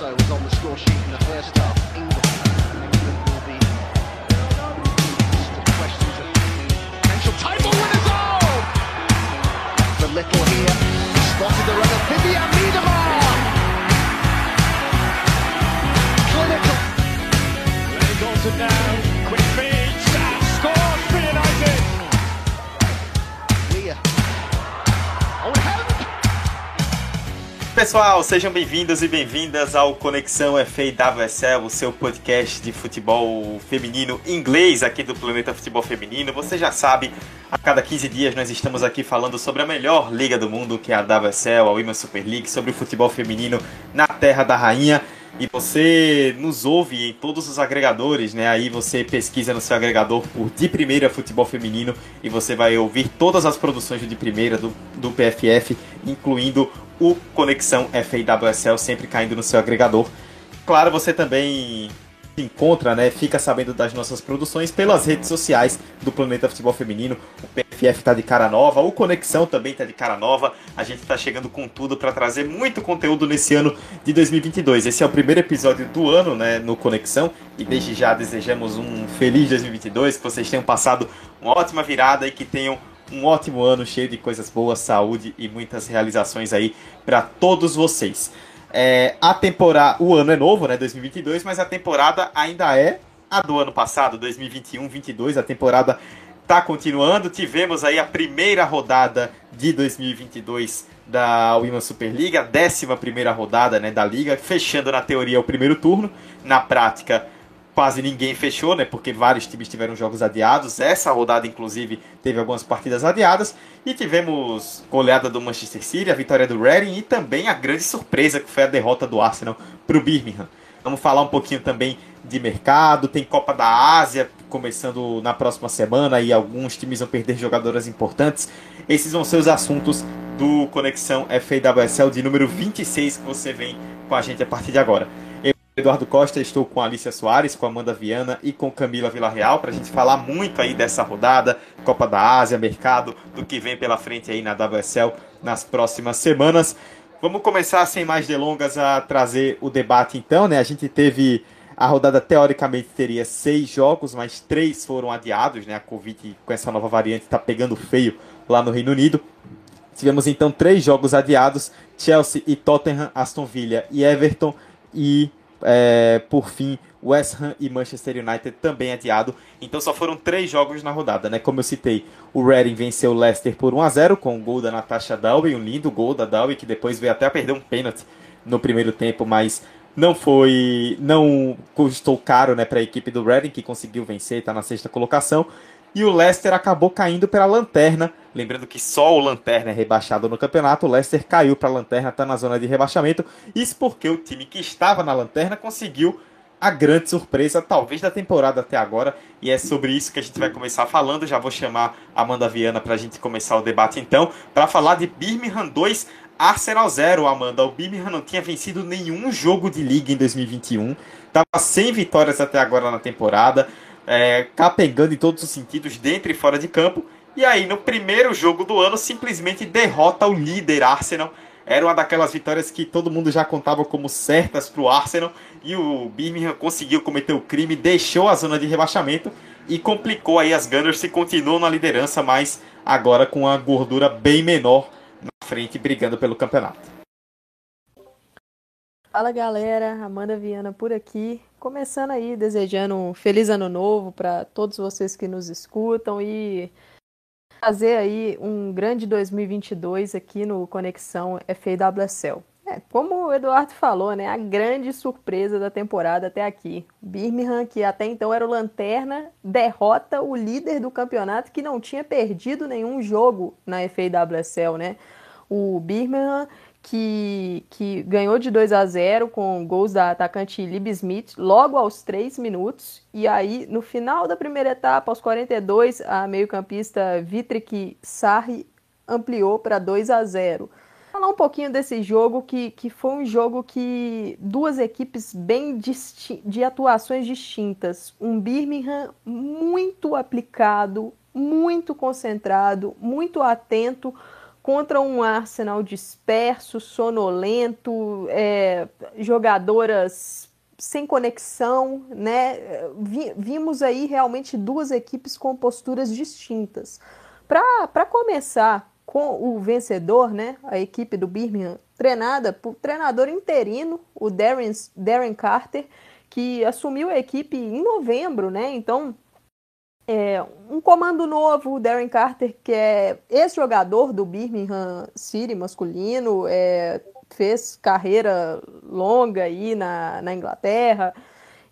also was on the score sheet in the first half. England, England will be the questions of potential title winners. Oh! The little here spotted the runner Vivian Miedemar. Clinical. Lenny Dalton now, Pessoal, sejam bem-vindos e bem-vindas ao Conexão FAWSL, o seu podcast de futebol feminino inglês aqui do Planeta Futebol Feminino. Você já sabe, a cada 15 dias nós estamos aqui falando sobre a melhor liga do mundo, que é a WSL, a Women's Super League, sobre o futebol feminino na Terra da Rainha. E você nos ouve em todos os agregadores, né? Aí você pesquisa no seu agregador por De Primeira Futebol Feminino e você vai ouvir todas as produções De Primeira, do, do PFF, incluindo o Conexão FAWSL, sempre caindo no seu agregador. Claro, você também encontra, né? Fica sabendo das nossas produções pelas redes sociais do Planeta Futebol Feminino. O PFF tá de cara nova, o Conexão também tá de cara nova. A gente tá chegando com tudo para trazer muito conteúdo nesse ano de 2022. Esse é o primeiro episódio do ano, né, no Conexão, e desde já desejamos um feliz 2022, que vocês tenham passado uma ótima virada e que tenham um ótimo ano cheio de coisas boas, saúde e muitas realizações aí para todos vocês. É, a temporada, o ano é novo, né, 2022, mas a temporada ainda é a do ano passado, 2021-22. A temporada tá continuando. Tivemos aí a primeira rodada de 2022 da Women's Super League, a décima primeira rodada, né, da liga, fechando na teoria o primeiro turno, na prática quase ninguém fechou, né? Porque vários times tiveram jogos adiados. Essa rodada, inclusive, teve algumas partidas adiadas. E tivemos goleada do Manchester City, a vitória do Reading e também a grande surpresa que foi a derrota do Arsenal para o Birmingham. Vamos falar um pouquinho também de mercado. Tem Copa da Ásia começando na próxima semana e alguns times vão perder jogadoras importantes. Esses vão ser os assuntos do Conexão FAWSL de número 26 que você vem com a gente a partir de agora. Eduardo Costa, estou com a Alicia Soares, com a Amanda Viana e com Camila Villarreal para a gente falar muito aí dessa rodada, Copa da Ásia, mercado, do que vem pela frente aí na WSL nas próximas semanas. Vamos começar sem mais delongas a trazer o debate então, né? A gente teve a rodada teoricamente teria seis jogos, mas três foram adiados, né? A Covid com essa nova variante está pegando feio lá no Reino Unido. Tivemos então três jogos adiados: Chelsea e Tottenham, Aston Villa e Everton e é, por fim, West Ham e Manchester United também adiado. Então só foram três jogos na rodada, né? Como eu citei, o Reading venceu o Leicester por 1 a 0 com o gol da Natasha Dowie, um lindo gol da Dowie que depois veio até a perder um pênalti no primeiro tempo, mas não foi, não custou caro, né, para a equipe do Reading que conseguiu vencer, está na sexta colocação. E o Leicester acabou caindo pela lanterna. Lembrando que só o Lanterna é rebaixado no campeonato. O Leicester caiu para a lanterna, está na zona de rebaixamento. Isso porque o time que estava na lanterna conseguiu a grande surpresa, talvez da temporada até agora. E é sobre isso que a gente vai começar falando. Já vou chamar a Amanda Viana para a gente começar o debate então. Para falar de Birmingham 2, Arsenal 0, Amanda. O Birmingham não tinha vencido nenhum jogo de liga em 2021. Estava sem vitórias até agora na temporada é, capengando em todos os sentidos, dentro e fora de campo. E aí, no primeiro jogo do ano, simplesmente derrota o líder Arsenal. Era uma daquelas vitórias que todo mundo já contava como certas para o Arsenal. E o Birmingham conseguiu cometer o crime, deixou a zona de rebaixamento e complicou aí as Gunners se continuam na liderança, mas agora com a gordura bem menor na frente, brigando pelo campeonato. Fala galera, Amanda Viana por aqui. Começando aí, desejando um feliz ano novo para todos vocês que nos escutam e fazer aí um grande 2022 aqui no Conexão FAWSL. É, como o Eduardo falou, né, a grande surpresa da temporada até aqui. Birmingham, que até então era o lanterna, derrota o líder do campeonato que não tinha perdido nenhum jogo na FAWSL, né? O Birmingham que, que ganhou de 2 a 0 com gols da atacante Lib Smith logo aos 3 minutos. E aí, no final da primeira etapa, aos 42, a meio-campista Vitrik Sarri ampliou para 2 a 0 falar um pouquinho desse jogo, que, que foi um jogo que duas equipes bem de atuações distintas. Um Birmingham muito aplicado, muito concentrado, muito atento contra um Arsenal disperso, sonolento, é, jogadoras sem conexão, né? Vimos aí realmente duas equipes com posturas distintas. Para começar com o vencedor, né? A equipe do Birmingham, treinada por treinador interino, o Darren, Darren Carter, que assumiu a equipe em novembro, né? Então, é, um comando novo, o Darren Carter, que é ex-jogador do Birmingham City masculino, é, fez carreira longa aí na, na Inglaterra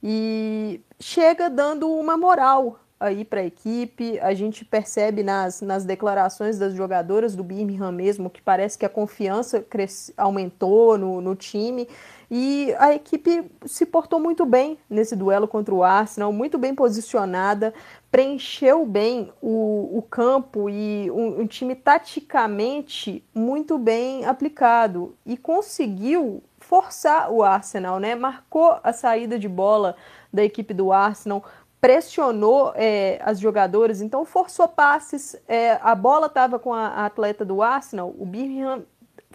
e chega dando uma moral aí para a equipe. A gente percebe nas, nas declarações das jogadoras do Birmingham mesmo que parece que a confiança cresce, aumentou no, no time. E a equipe se portou muito bem nesse duelo contra o Arsenal, muito bem posicionada, preencheu bem o, o campo e um, um time taticamente muito bem aplicado e conseguiu forçar o Arsenal, né? Marcou a saída de bola da equipe do Arsenal, pressionou é, as jogadoras, então forçou passes. É, a bola estava com a, a, atleta do Arsenal, o Birmingham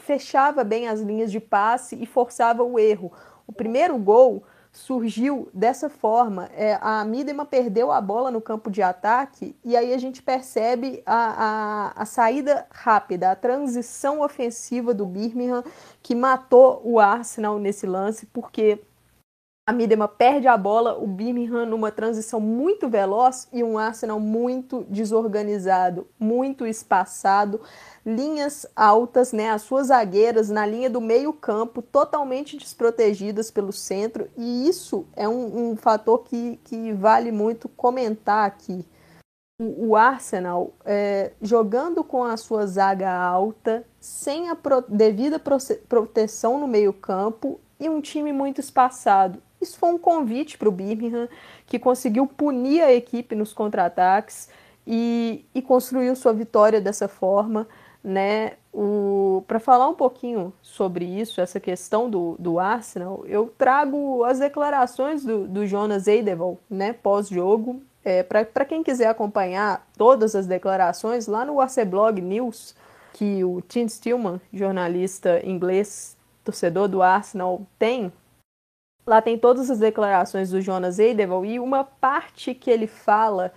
fechava bem as linhas de passe e forçava o erro. O primeiro gol surgiu dessa forma. É, a Midema perdeu a bola no campo de ataque e aí a gente percebe a, a, a, saída rápida, a transição ofensiva do Birmingham que matou o Arsenal nesse lance, porque a Midema perde a bola, o Birmingham numa transição muito veloz e um Arsenal muito desorganizado, muito espaçado, linhas altas, né, as suas zagueiras na linha do meio campo totalmente desprotegidas pelo centro e isso é um, um fator que, que vale muito comentar aqui. O, o Arsenal é, jogando com a sua zaga alta, sem a pro, devida proteção no meio campo e um time muito espaçado isso foi um convite para o Birmingham, que conseguiu punir a equipe nos contra-ataques e, e construiu sua vitória dessa forma. Né? Para falar um pouquinho sobre isso, essa questão do, do Arsenal, eu trago as declarações do, do Jonas Eidevall né, pós-jogo. É, Para quem quiser acompanhar todas as declarações, lá no Arceblog News, que o Tim Stillman, jornalista inglês, torcedor do Arsenal, tem, Lá tem todas as declarações do Jonas Eidevall e uma parte que ele fala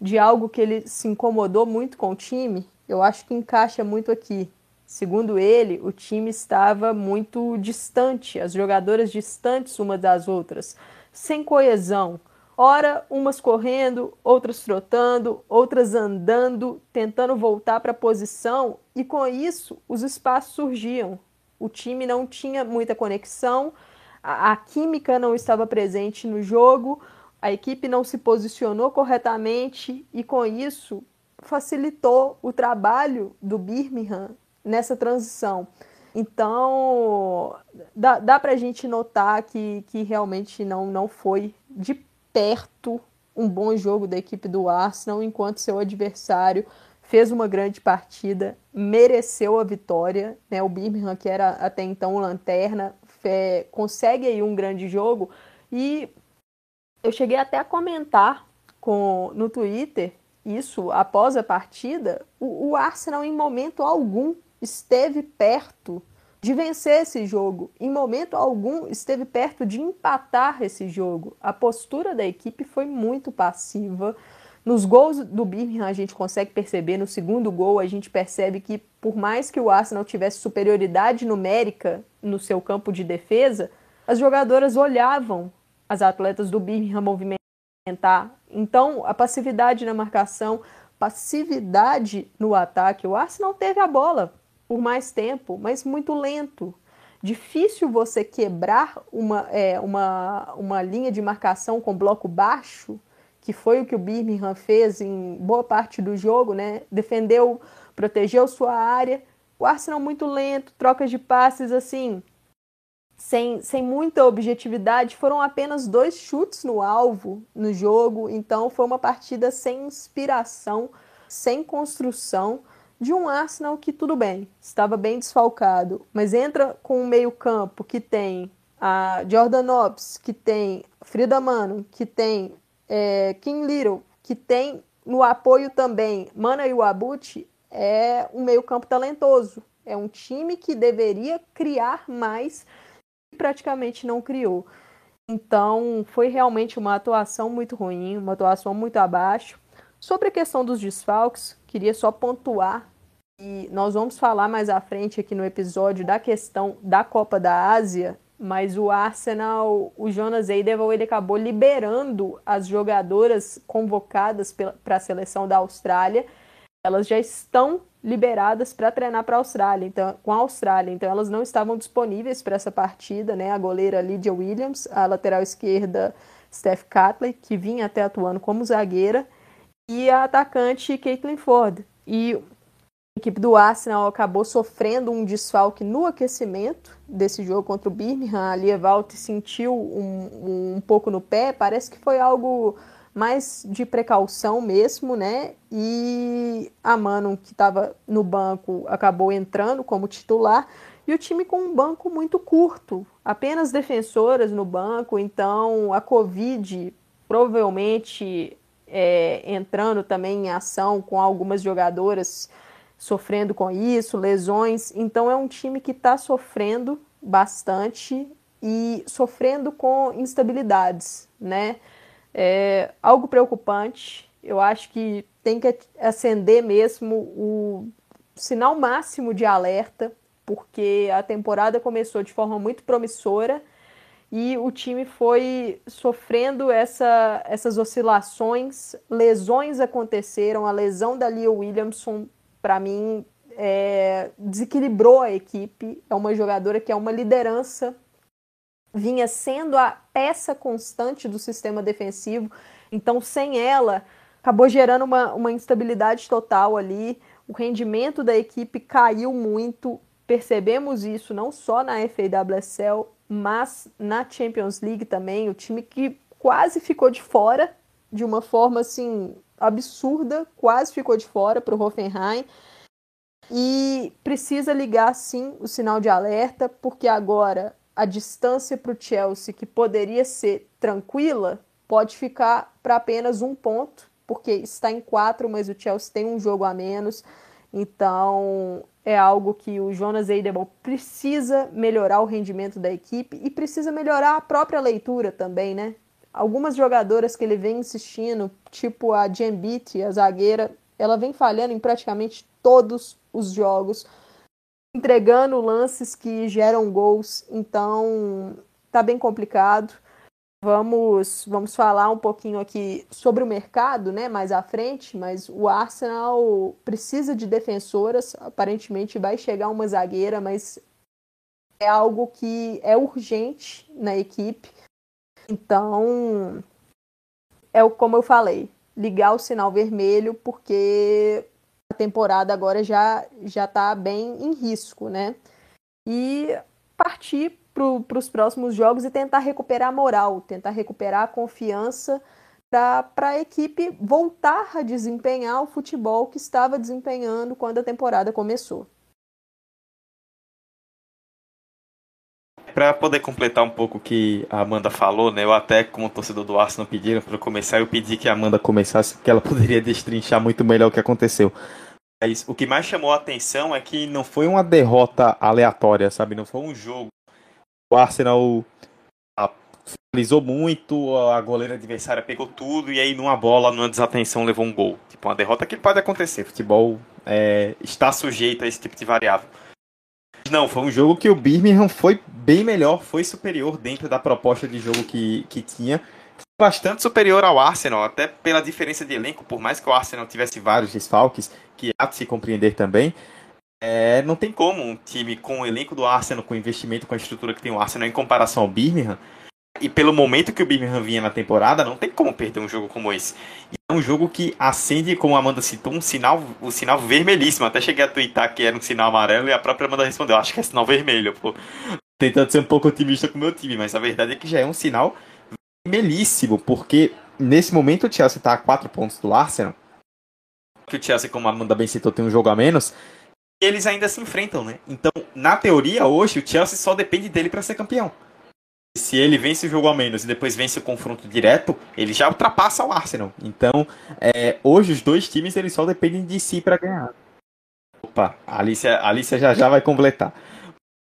de algo que ele se incomodou muito com o time, eu acho que encaixa muito aqui. Segundo ele, o time estava muito distante, as jogadoras distantes umas das outras, sem coesão. Ora, umas correndo, outras trotando, outras andando, tentando voltar para a posição, e com isso os espaços surgiam. O time não tinha muita conexão, a, a química não estava presente no jogo, a equipe não se posicionou corretamente e com isso facilitou o trabalho do Birmingham nessa transição. Então, dá, dá para a gente notar que, que realmente não, não foi de perto um bom jogo da equipe do Arsenal, enquanto seu adversário fez uma grande partida, mereceu a vitória. Né? O Birmingham, que era até então lanterna, é, consegue aí um grande jogo. E eu cheguei até a comentar com, no Twitter isso após a partida. O, o Arsenal, em momento algum, esteve perto de vencer esse jogo. Em momento algum, esteve perto de empatar esse jogo. A postura da equipe foi muito passiva. Nos gols do Birmingham a gente consegue perceber, no segundo gol a gente percebe que por mais que o Arsenal tivesse superioridade numérica no seu campo de defesa, as jogadoras olhavam as atletas do Birmingham movimentar. Então, a passividade na marcação, passividade no ataque. O Arsenal teve a bola por mais tempo, mas muito lento. Difícil você quebrar uma, é, uma, uma linha de marcação com bloco baixo que foi o que o Birmingham fez em boa parte do jogo, né? Defendeu, protegeu sua área. O Arsenal muito lento, trocas de passes assim, sem, sem muita objetividade. Foram apenas dois chutes no alvo no jogo, então foi uma partida sem inspiração, sem construção de um Arsenal que tudo bem, estava bem desfalcado, mas entra com um meio-campo que tem a Jordan Ops, que tem Frida Mano, que tem é, King Little, que tem no apoio também Mana Iwabuchi, é um meio-campo talentoso. É um time que deveria criar mais e praticamente não criou. Então, foi realmente uma atuação muito ruim, uma atuação muito abaixo. Sobre a questão dos desfalques, queria só pontuar e nós vamos falar mais à frente aqui no episódio da questão da Copa da Ásia, mas o Arsenal, o Jonas Eideval, ele acabou liberando as jogadoras convocadas para a seleção da Austrália. Elas já estão liberadas para treinar para a Austrália, então com a Austrália, então elas não estavam disponíveis para essa partida, né? A goleira Lydia Williams, a lateral esquerda Steph Catley, que vinha até atuando como zagueira, e a atacante Caitlin Ford. E equipe do Arsenal acabou sofrendo um desfalque no aquecimento desse jogo contra o Birmingham. A Lia Valt sentiu um, um pouco no pé, parece que foi algo mais de precaução mesmo, né? E a Mano, que estava no banco, acabou entrando como titular. E o time com um banco muito curto, apenas defensoras no banco, então a Covid provavelmente é, entrando também em ação com algumas jogadoras sofrendo com isso, lesões. Então é um time que está sofrendo bastante e sofrendo com instabilidades, né? É algo preocupante. Eu acho que tem que acender mesmo o sinal máximo de alerta, porque a temporada começou de forma muito promissora e o time foi sofrendo essa, essas oscilações, lesões aconteceram, a lesão da Lia Williamson, para mim, é, desequilibrou a equipe, é uma jogadora que é uma liderança, vinha sendo a peça constante do sistema defensivo, então sem ela, acabou gerando uma, uma instabilidade total ali, o rendimento da equipe caiu muito, percebemos isso não só na FAWSL, mas na Champions League também, o time que quase ficou de fora de uma forma assim absurda, quase ficou de fora para o Hoffenheim. E precisa ligar sim o sinal de alerta, porque agora a distância para o Chelsea, que poderia ser tranquila, pode ficar para apenas um ponto, porque está em quatro, mas o Chelsea tem um jogo a menos. Então é algo que o Jonas Eidebol precisa melhorar o rendimento da equipe e precisa melhorar a própria leitura também, né? Algumas jogadoras que ele vem insistindo, tipo a Jambit, a zagueira, ela vem falhando em praticamente todos os jogos, entregando lances que geram gols, então tá bem complicado. Vamos, vamos falar um pouquinho aqui sobre o mercado, né, mais à frente, mas o Arsenal precisa de defensoras, aparentemente vai chegar uma zagueira, mas é algo que é urgente na equipe. Então, é como eu falei, ligar o sinal vermelho, porque a temporada agora já já está bem em risco, né? E partir para os próximos jogos e tentar recuperar a moral, tentar recuperar a confiança para a equipe voltar a desempenhar o futebol que estava desempenhando quando a temporada começou. Para poder completar um pouco o que a Amanda falou, né? Eu até, como torcedor do Arsenal, pediram para começar, eu pedi que a Amanda começasse, porque ela poderia destrinchar muito melhor o que aconteceu. Mas o que mais chamou a atenção é que não foi uma derrota aleatória, sabe? Não foi um jogo o Arsenal finalizou muito, a goleira adversária pegou tudo e aí numa bola, numa desatenção levou um gol. Tipo, uma derrota que pode acontecer. Futebol é, está sujeito a esse tipo de variável. Não, foi um jogo que o Birmingham foi bem melhor, foi superior dentro da proposta de jogo que, que tinha. Bastante superior ao Arsenal, até pela diferença de elenco, por mais que o Arsenal tivesse vários desfalques, que há de se compreender também. É, não tem como um time com o elenco do Arsenal, com o investimento, com a estrutura que tem o Arsenal em comparação ao Birmingham, e pelo momento que o Birmingham vinha na temporada, não tem como perder um jogo como esse. E é um jogo que acende, como a Amanda citou, um sinal, um sinal vermelhíssimo. Até cheguei a twittar que era um sinal amarelo e a própria Amanda respondeu, acho que é sinal vermelho, pô. Tentando ser um pouco otimista com o meu time, mas a verdade é que já é um sinal vermelhíssimo, porque nesse momento o Chelsea está a 4 pontos do Arsenal. Que o Chelsea, como a Amanda bem citou, tem um jogo a menos eles ainda se enfrentam, né? Então, na teoria, hoje, o Chelsea só depende dele para ser campeão. Se ele vence o jogo a menos e depois vence o confronto direto, ele já ultrapassa o Arsenal. Então, é, hoje os dois times eles só dependem de si para ganhar. Opa, a Alicia, a Alicia já já vai completar.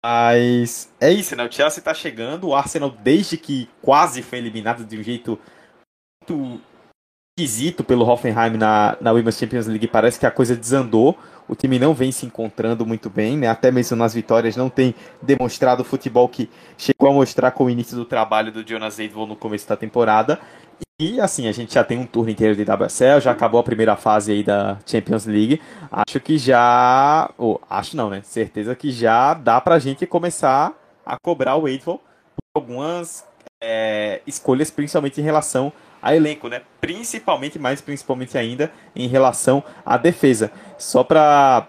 Mas é isso, né? O Chelsea tá chegando, o Arsenal, desde que quase foi eliminado de um jeito muito esquisito pelo Hoffenheim na, na Women's Champions League, parece que a coisa desandou. O time não vem se encontrando muito bem, né? Até mesmo nas vitórias não tem demonstrado o futebol que chegou a mostrar com o início do trabalho do Jonas Eidvall no começo da temporada. E assim, a gente já tem um turno inteiro de WSL, já acabou a primeira fase aí da Champions League. Acho que já. Acho não, né? Certeza que já dá pra gente começar a cobrar o Eidvall por algumas é, escolhas, principalmente em relação a elenco, né? Principalmente, mais principalmente ainda, em relação à defesa. Só para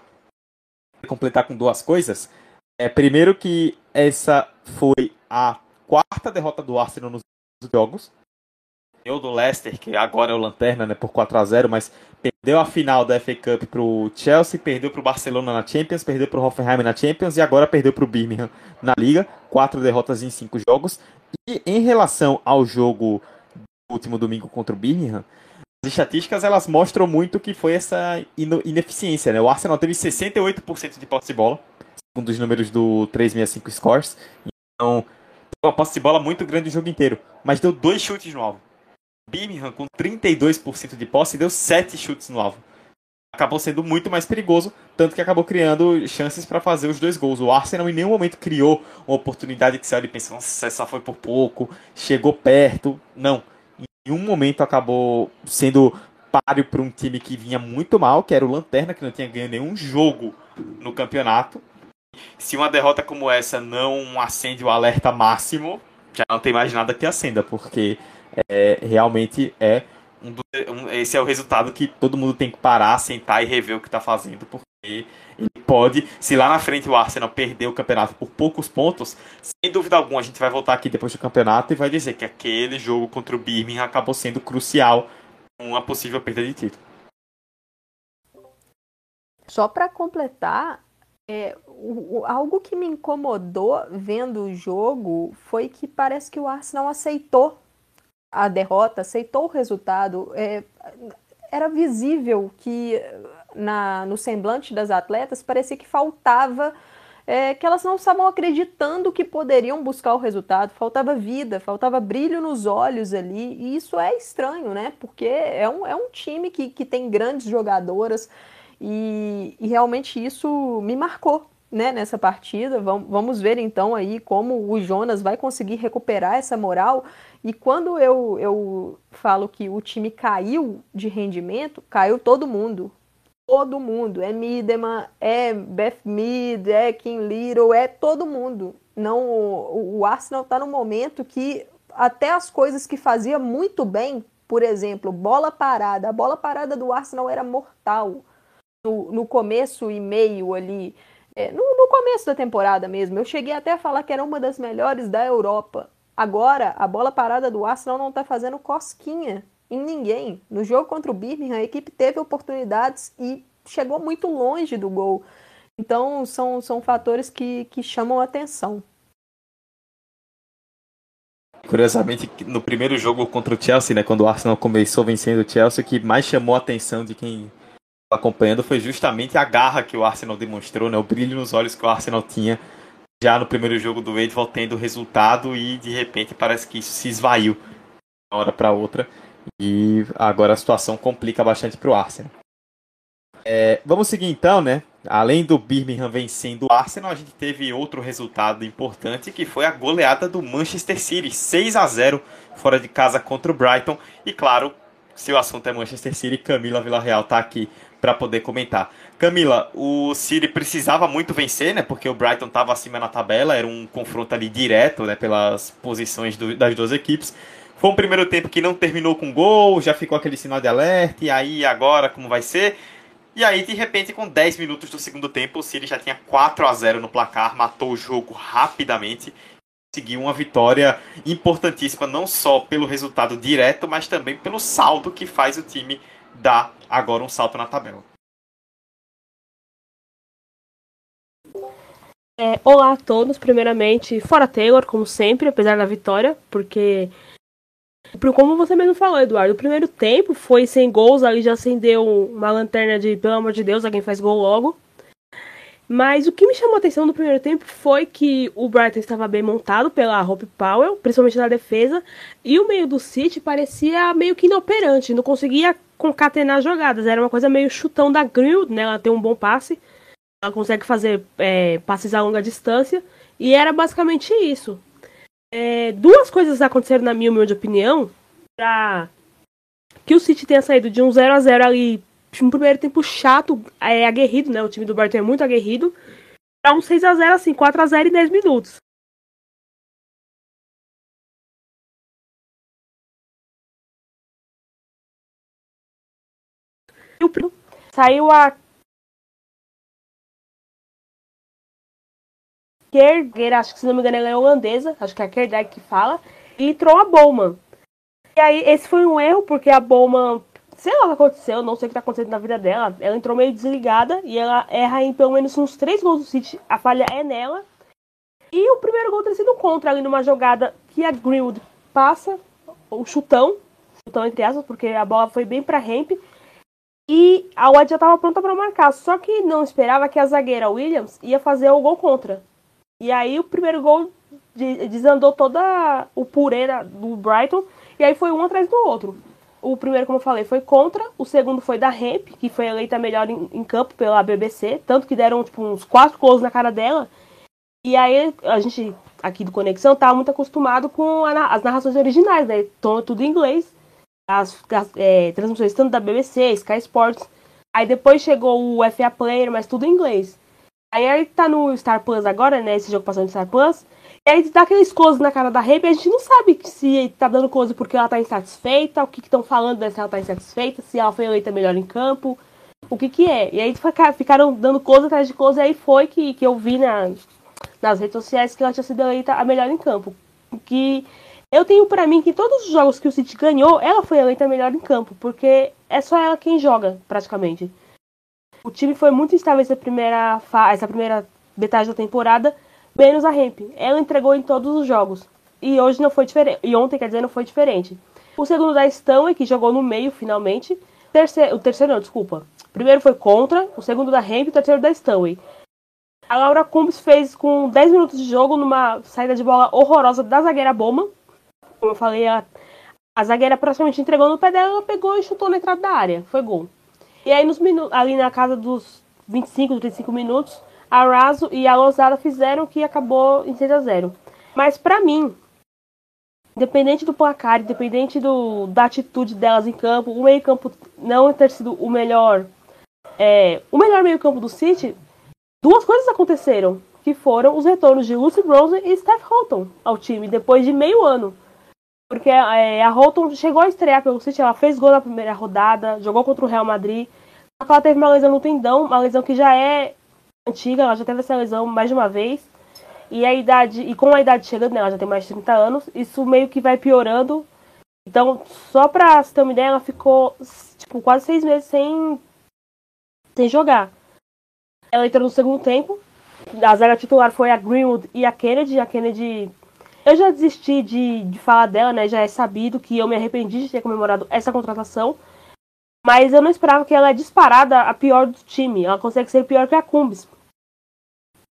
completar com duas coisas. É, primeiro que essa foi a quarta derrota do Arsenal nos jogos. O do Leicester, que agora é o Lanterna, né, por 4 a 0 mas perdeu a final da FA Cup pro Chelsea, perdeu pro Barcelona na Champions, perdeu pro Hoffenheim na Champions e agora perdeu pro Birmingham na Liga. Quatro derrotas em cinco jogos. E em relação ao jogo último domingo contra o Birmingham, as estatísticas elas mostram muito que foi essa ineficiência, né? O Arsenal teve 68% de posse de bola, segundo os números do 365 Scores. Então, uma posse de bola muito grande o jogo inteiro, mas deu dois chutes no alvo. Birmingham com 32% de posse deu sete chutes no alvo. Acabou sendo muito mais perigoso, tanto que acabou criando chances para fazer os dois gols. O Arsenal em nenhum momento criou uma oportunidade que olha e pensa, nossa, essa foi por pouco, chegou perto. Não em um momento acabou sendo páreo para um time que vinha muito mal, que era o Lanterna, que não tinha ganho nenhum jogo no campeonato. Se uma derrota como essa não acende o alerta máximo, já não tem mais nada que acenda, porque é, realmente é um, um, esse é o resultado que todo mundo tem que parar, sentar e rever o que está fazendo, porque ele pode, se lá na frente o Arsenal perder o campeonato por poucos pontos, sem dúvida alguma a gente vai voltar aqui depois do campeonato e vai dizer que aquele jogo contra o Birmingham acabou sendo crucial uma possível perda de título. Só para completar, é, o, algo que me incomodou vendo o jogo foi que parece que o Arsenal aceitou a derrota, aceitou o resultado. É, era visível que na, no semblante das atletas parecia que faltava, é, que elas não estavam acreditando que poderiam buscar o resultado, faltava vida, faltava brilho nos olhos ali, e isso é estranho, né? Porque é um, é um time que, que tem grandes jogadoras, e, e realmente isso me marcou, né, nessa partida. Vamos ver então aí como o Jonas vai conseguir recuperar essa moral. E quando eu, eu falo que o time caiu de rendimento, caiu todo mundo todo mundo. É Mideman, é Beth Mead, é Kim Little, é todo mundo. Não, o, o Arsenal está no momento que até as coisas que fazia muito bem, por exemplo, bola parada. A bola parada do Arsenal era mortal no, no começo e meio ali. É, no, no começo da temporada mesmo. Eu cheguei até a falar que era uma das melhores da Europa. Agora, a bola parada do Arsenal não está fazendo cosquinha em ninguém. No jogo contra o Birmingham, a equipe teve oportunidades e chegou muito longe do gol. Então, são, são fatores que, que chamam a atenção. Curiosamente, no primeiro jogo contra o Chelsea, né, quando o Arsenal começou vencendo o Chelsea, o que mais chamou a atenção de quem acompanhando foi justamente a garra que o Arsenal demonstrou, né, o brilho nos olhos que o Arsenal tinha já no primeiro jogo do Wade, tendo resultado e de repente parece que isso se esvaiu de uma hora para outra. E agora a situação complica bastante para o Arsenal. É, vamos seguir então, né? Além do Birmingham vencendo o Arsenal, a gente teve outro resultado importante que foi a goleada do Manchester City, 6 a 0 fora de casa contra o Brighton. E claro, se o assunto é Manchester City, Camila Villarreal está aqui para poder comentar. Camila, o City precisava muito vencer, né? Porque o Brighton estava acima na tabela, era um confronto ali direto, né? Pelas posições do, das duas equipes. Foi um primeiro tempo que não terminou com gol, já ficou aquele sinal de alerta, e aí agora como vai ser? E aí, de repente, com 10 minutos do segundo tempo, o City já tinha 4 a 0 no placar, matou o jogo rapidamente, conseguiu uma vitória importantíssima, não só pelo resultado direto, mas também pelo saldo que faz o time dar agora um salto na tabela. É, olá a todos, primeiramente, fora Taylor, como sempre, apesar da vitória, porque como você mesmo falou, Eduardo, o primeiro tempo foi sem gols, ali já acendeu uma lanterna de, pelo amor de Deus, alguém faz gol logo. Mas o que me chamou a atenção no primeiro tempo foi que o Brighton estava bem montado pela Hope Powell, principalmente na defesa, e o meio do City parecia meio que inoperante, não conseguia concatenar jogadas. Era uma coisa meio chutão da Grill, né? Ela tem um bom passe, ela consegue fazer é, passes a longa distância, e era basicamente isso. É, duas coisas aconteceram, na minha humilde opinião, para que o City tenha saído de um 0 a 0 ali um primeiro tempo chato, é aguerrido, né? O time do Brighton é muito aguerrido. Pra um 6x0, assim, 4x0 em 10 minutos. Saiu a Kerger, acho que se não me engano ela é holandesa, acho que é a Kerder que fala, e entrou a Bowman. E aí esse foi um erro, porque a Bowman sei lá o que aconteceu, não sei o que tá acontecendo na vida dela. Ela entrou meio desligada e ela erra em pelo menos uns três gols do City. A falha é nela. E o primeiro gol ter sido contra ali numa jogada que a Greenwood passa, o chutão, chutão entre aspas, porque a bola foi bem pra Hemp. E a White já estava pronta para marcar, só que não esperava que a zagueira Williams ia fazer o gol contra. E aí o primeiro gol desandou toda o purê do Brighton, e aí foi um atrás do outro. O primeiro, como eu falei, foi contra. O segundo foi da Hemp, que foi eleita melhor em, em, campo pela BBC. Tanto que deram tipo, uns quatro gols na cara dela. E aí a gente, aqui do Conexão, tá muito acostumado com a, as narrações originais, né? Então, tudo em inglês. As, as é, transmissões tanto da BBC, Sky Sports. Aí depois chegou o FA Player, mas tudo em inglês. Aí ele tá no Star Plus agora, né? Esse jogo passando no Star Plus. E aí dá aqueles close na cara da Rape e a gente não sabe se tá dando close porque ela tá insatisfeita, o que estão falando né, se ela tá insatisfeita, se ela foi eleita melhor em campo, o que que é. E aí ficaram dando close atrás de close e aí foi que, que eu vi na, nas redes sociais que ela tinha sido eleita a melhor em campo. Que eu tenho para mim que todos os jogos que o City ganhou, ela foi eleita melhor em campo, porque é só ela quem joga, praticamente. O time foi muito instável essa primeira, essa primeira metade da temporada, menos a Hemp. Ela entregou em todos os jogos. E hoje não foi diferente. E ontem, quer dizer, não foi diferente. O segundo da Stanley, que jogou no meio finalmente. Terceiro, o terceiro não, desculpa. O primeiro foi contra, o segundo da Hemp e o terceiro da Stanley. A Laura Cumbs fez com 10 minutos de jogo numa saída de bola horrorosa da zagueira Boma. Como eu falei, a, a zagueira praticamente entregou no pé dela, ela pegou e chutou na entrada da área. Foi gol. E aí, nos ali na casa dos 25, 35 minutos, a Raso e a Losada fizeram que acabou em 6 a 0 Mas para mim, independente do placar, independente do, da atitude delas em campo, o meio-campo não ter sido o melhor, é, o melhor meio-campo do City, duas coisas aconteceram, que foram os retornos de Lucy Bronze e Steph Houghton ao time depois de meio ano. Porque é, a Houghton chegou a estrear pelo City, ela fez gol na primeira rodada, jogou contra o Real Madrid, só que ela teve uma lesão no tendão, uma lesão que já é antiga, ela já teve essa lesão mais de uma vez. E a idade, e com a idade chegando, né, ela já tem mais de 30 anos, isso meio que vai piorando. Então, só pra você ter uma ideia, ela ficou tipo, quase seis meses sem, sem jogar. Ela entrou no segundo tempo. A zaga titular foi a Greenwood e a Kennedy. A Kennedy. Eu já desisti de, de falar dela, né? Já é sabido que eu me arrependi de ter comemorado essa contratação. Mas eu não esperava que ela é disparada a pior do time. Ela consegue ser pior que a Cumbis.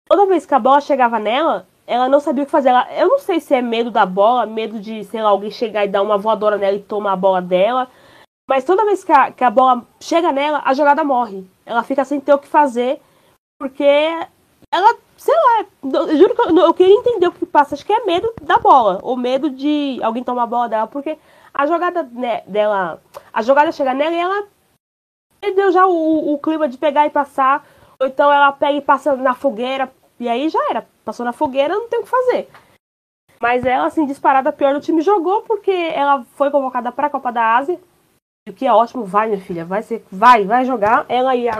Toda vez que a bola chegava nela, ela não sabia o que fazer. Ela, eu não sei se é medo da bola, medo de, sei lá, alguém chegar e dar uma voadora nela e tomar a bola dela. Mas toda vez que a, que a bola chega nela, a jogada morre. Ela fica sem ter o que fazer. Porque eu juro que eu, eu queria entender o que passa. Acho que é medo da bola. Ou medo de alguém tomar a bola dela. Porque a jogada né, dela. A jogada chega nela e ela perdeu já o, o, clima de pegar e passar. Ou então ela pega e passa na fogueira. E aí já era. Passou na fogueira, não tem o que fazer. Mas ela, assim, disparada pior do time jogou porque ela foi convocada para a Copa da Ásia. O que é ótimo, vai, minha filha, vai ser, vai, vai jogar. Ela e a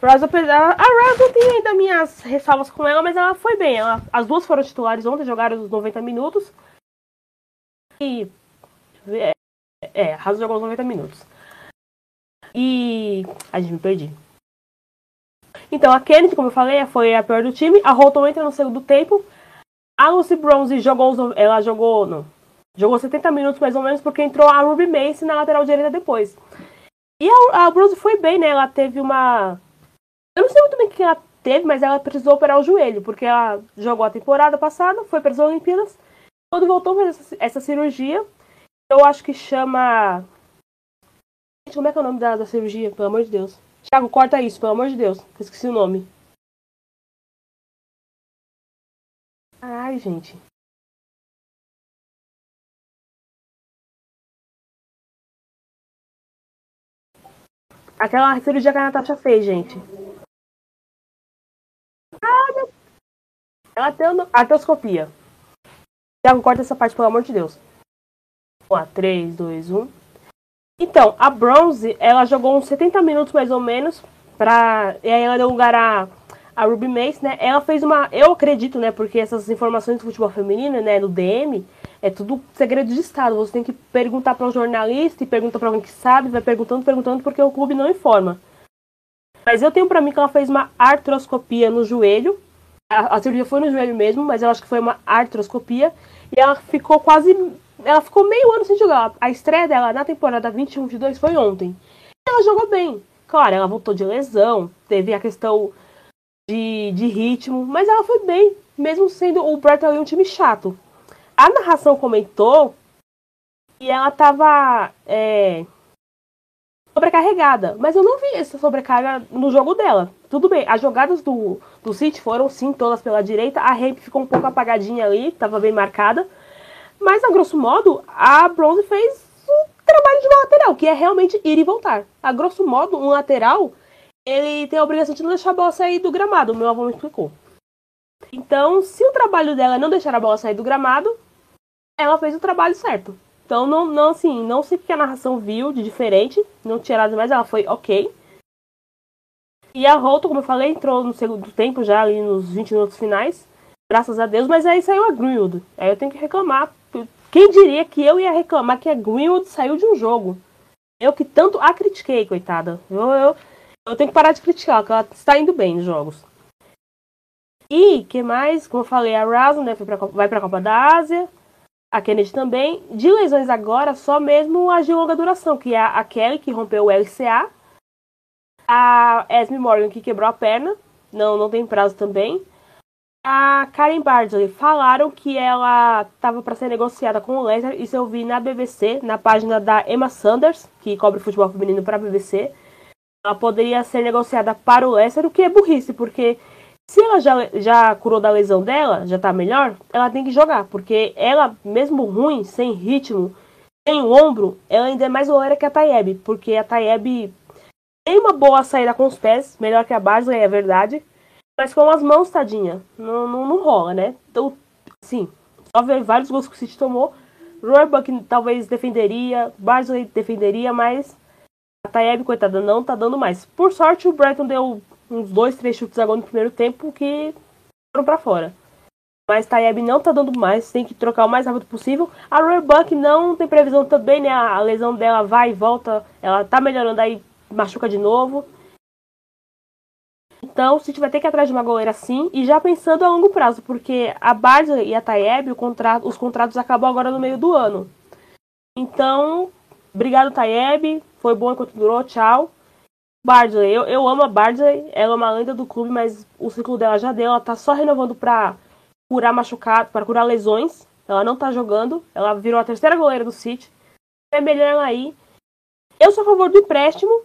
A Razo tem ainda minhas ressalvas com ela, mas ela foi bem. Ela, as duas foram titulares ontem, jogaram os 90 minutos. E é, é Raso jogou os 90 minutos. E. A gente me perdi. Então, a Kennedy, como eu falei, foi a pior do time. A Holton entra no segundo tempo. A Lucy Bronze jogou. Ela jogou. Não, jogou 70 minutos mais ou menos, porque entrou a Ruby Mace na lateral direita depois. E a, a Bronze foi bem, né? Ela teve uma. Eu não sei muito bem o que ela teve, mas ela precisou operar o joelho, porque ela jogou a temporada passada, foi para as Olimpíadas. Quando voltou fez essa, essa cirurgia, eu acho que chama. Gente, como é que é o nome da, da cirurgia? Pelo amor de Deus. Thiago, corta isso, pelo amor de Deus. Eu esqueci o nome. Ai, gente. Aquela cirurgia que a Natasha fez, gente. Meu... Ela tem artroscopia. Thiago, corta essa parte, pelo amor de Deus. Vamos lá, 3, 2, 1. Então, a Bronze, ela jogou uns 70 minutos mais ou menos. Pra... E aí ela deu lugar a, a Ruby Mace, né? Ela fez uma. Eu acredito, né? Porque essas informações do futebol feminino, né? No DM, é tudo segredo de Estado. Você tem que perguntar para um jornalista e pergunta para alguém que sabe, vai perguntando, perguntando, porque o clube não informa. Mas eu tenho para mim que ela fez uma artroscopia no joelho. A, a cirurgia foi no joelho mesmo, mas eu acho que foi uma artroscopia. E ela ficou quase. Ela ficou meio ano sem jogar. A estreia dela na temporada 21-22 foi ontem. Ela jogou bem. Claro, ela voltou de lesão, teve a questão de, de ritmo, mas ela foi bem, mesmo sendo o Brighton ali um time chato a narração comentou que ela estava é, sobrecarregada, mas eu não vi essa sobrecarga no jogo dela. Tudo bem, as jogadas do, do City foram sim todas pela direita, a Ramp ficou um pouco apagadinha ali, estava bem marcada, mas a grosso modo a Bronze fez o trabalho de uma lateral, que é realmente ir e voltar. A grosso modo, um lateral ele tem a obrigação de não deixar a bola sair do gramado, meu avô me explicou. Então, se o trabalho dela é não deixar a bola sair do gramado, ela fez o trabalho certo. Então, não, não assim, não sei porque a narração viu de diferente, não tinha nada mais, ela foi ok. E a Holton, como eu falei, entrou no segundo tempo, já ali nos 20 minutos finais, graças a Deus, mas aí saiu a Greenwood. Aí eu tenho que reclamar. Quem diria que eu ia reclamar que a Greenwood saiu de um jogo? Eu que tanto a critiquei, coitada. Eu, eu, eu tenho que parar de criticar, porque ela está indo bem nos jogos. E, que mais? Como eu falei, a Rasen né, pra, vai para a Copa da Ásia a Kennedy também. De lesões agora, só mesmo as de longa duração, que é a Kelly, que rompeu o LCA, a Esme Morgan, que quebrou a perna, não, não tem prazo também. A Karen Bardley falaram que ela estava para ser negociada com o Leicester, isso eu vi na BBC, na página da Emma Sanders, que cobre futebol feminino para a BBC. Ela poderia ser negociada para o Leicester, o que é burrice, porque se ela já, já curou da lesão dela, já tá melhor, ela tem que jogar. Porque ela, mesmo ruim, sem ritmo, sem o ombro, ela ainda é mais goleira que a Tayeb. Porque a Tayeb tem uma boa saída com os pés, melhor que a Barsley, é verdade. Mas com as mãos, tadinha, não, não, não rola, né? Então, sim, só ver vários gols que o City tomou. Roebuck talvez defenderia, Barsley defenderia, mas a Tayeb, coitada, não tá dando mais. Por sorte, o Brighton deu uns dois, três chutes agora no primeiro tempo que foram para fora. Mas Tayeb não tá dando mais, tem que trocar o mais rápido possível. A Roebuck não tem previsão também, né? A lesão dela vai e volta, ela tá melhorando aí, machuca de novo. Então, o City vai ter que ir atrás de uma goleira assim, e já pensando a longo prazo, porque a Barca e a Tayeb, contrato, os contratos acabam agora no meio do ano. Então, obrigado Tayeb, foi bom enquanto durou, tchau. Bardley, eu, eu amo a Bardley, ela é uma lenda do clube, mas o ciclo dela já deu, ela tá só renovando pra curar machucado, para curar lesões. Ela não tá jogando, ela virou a terceira goleira do City. É melhor ela aí. Eu sou a favor do empréstimo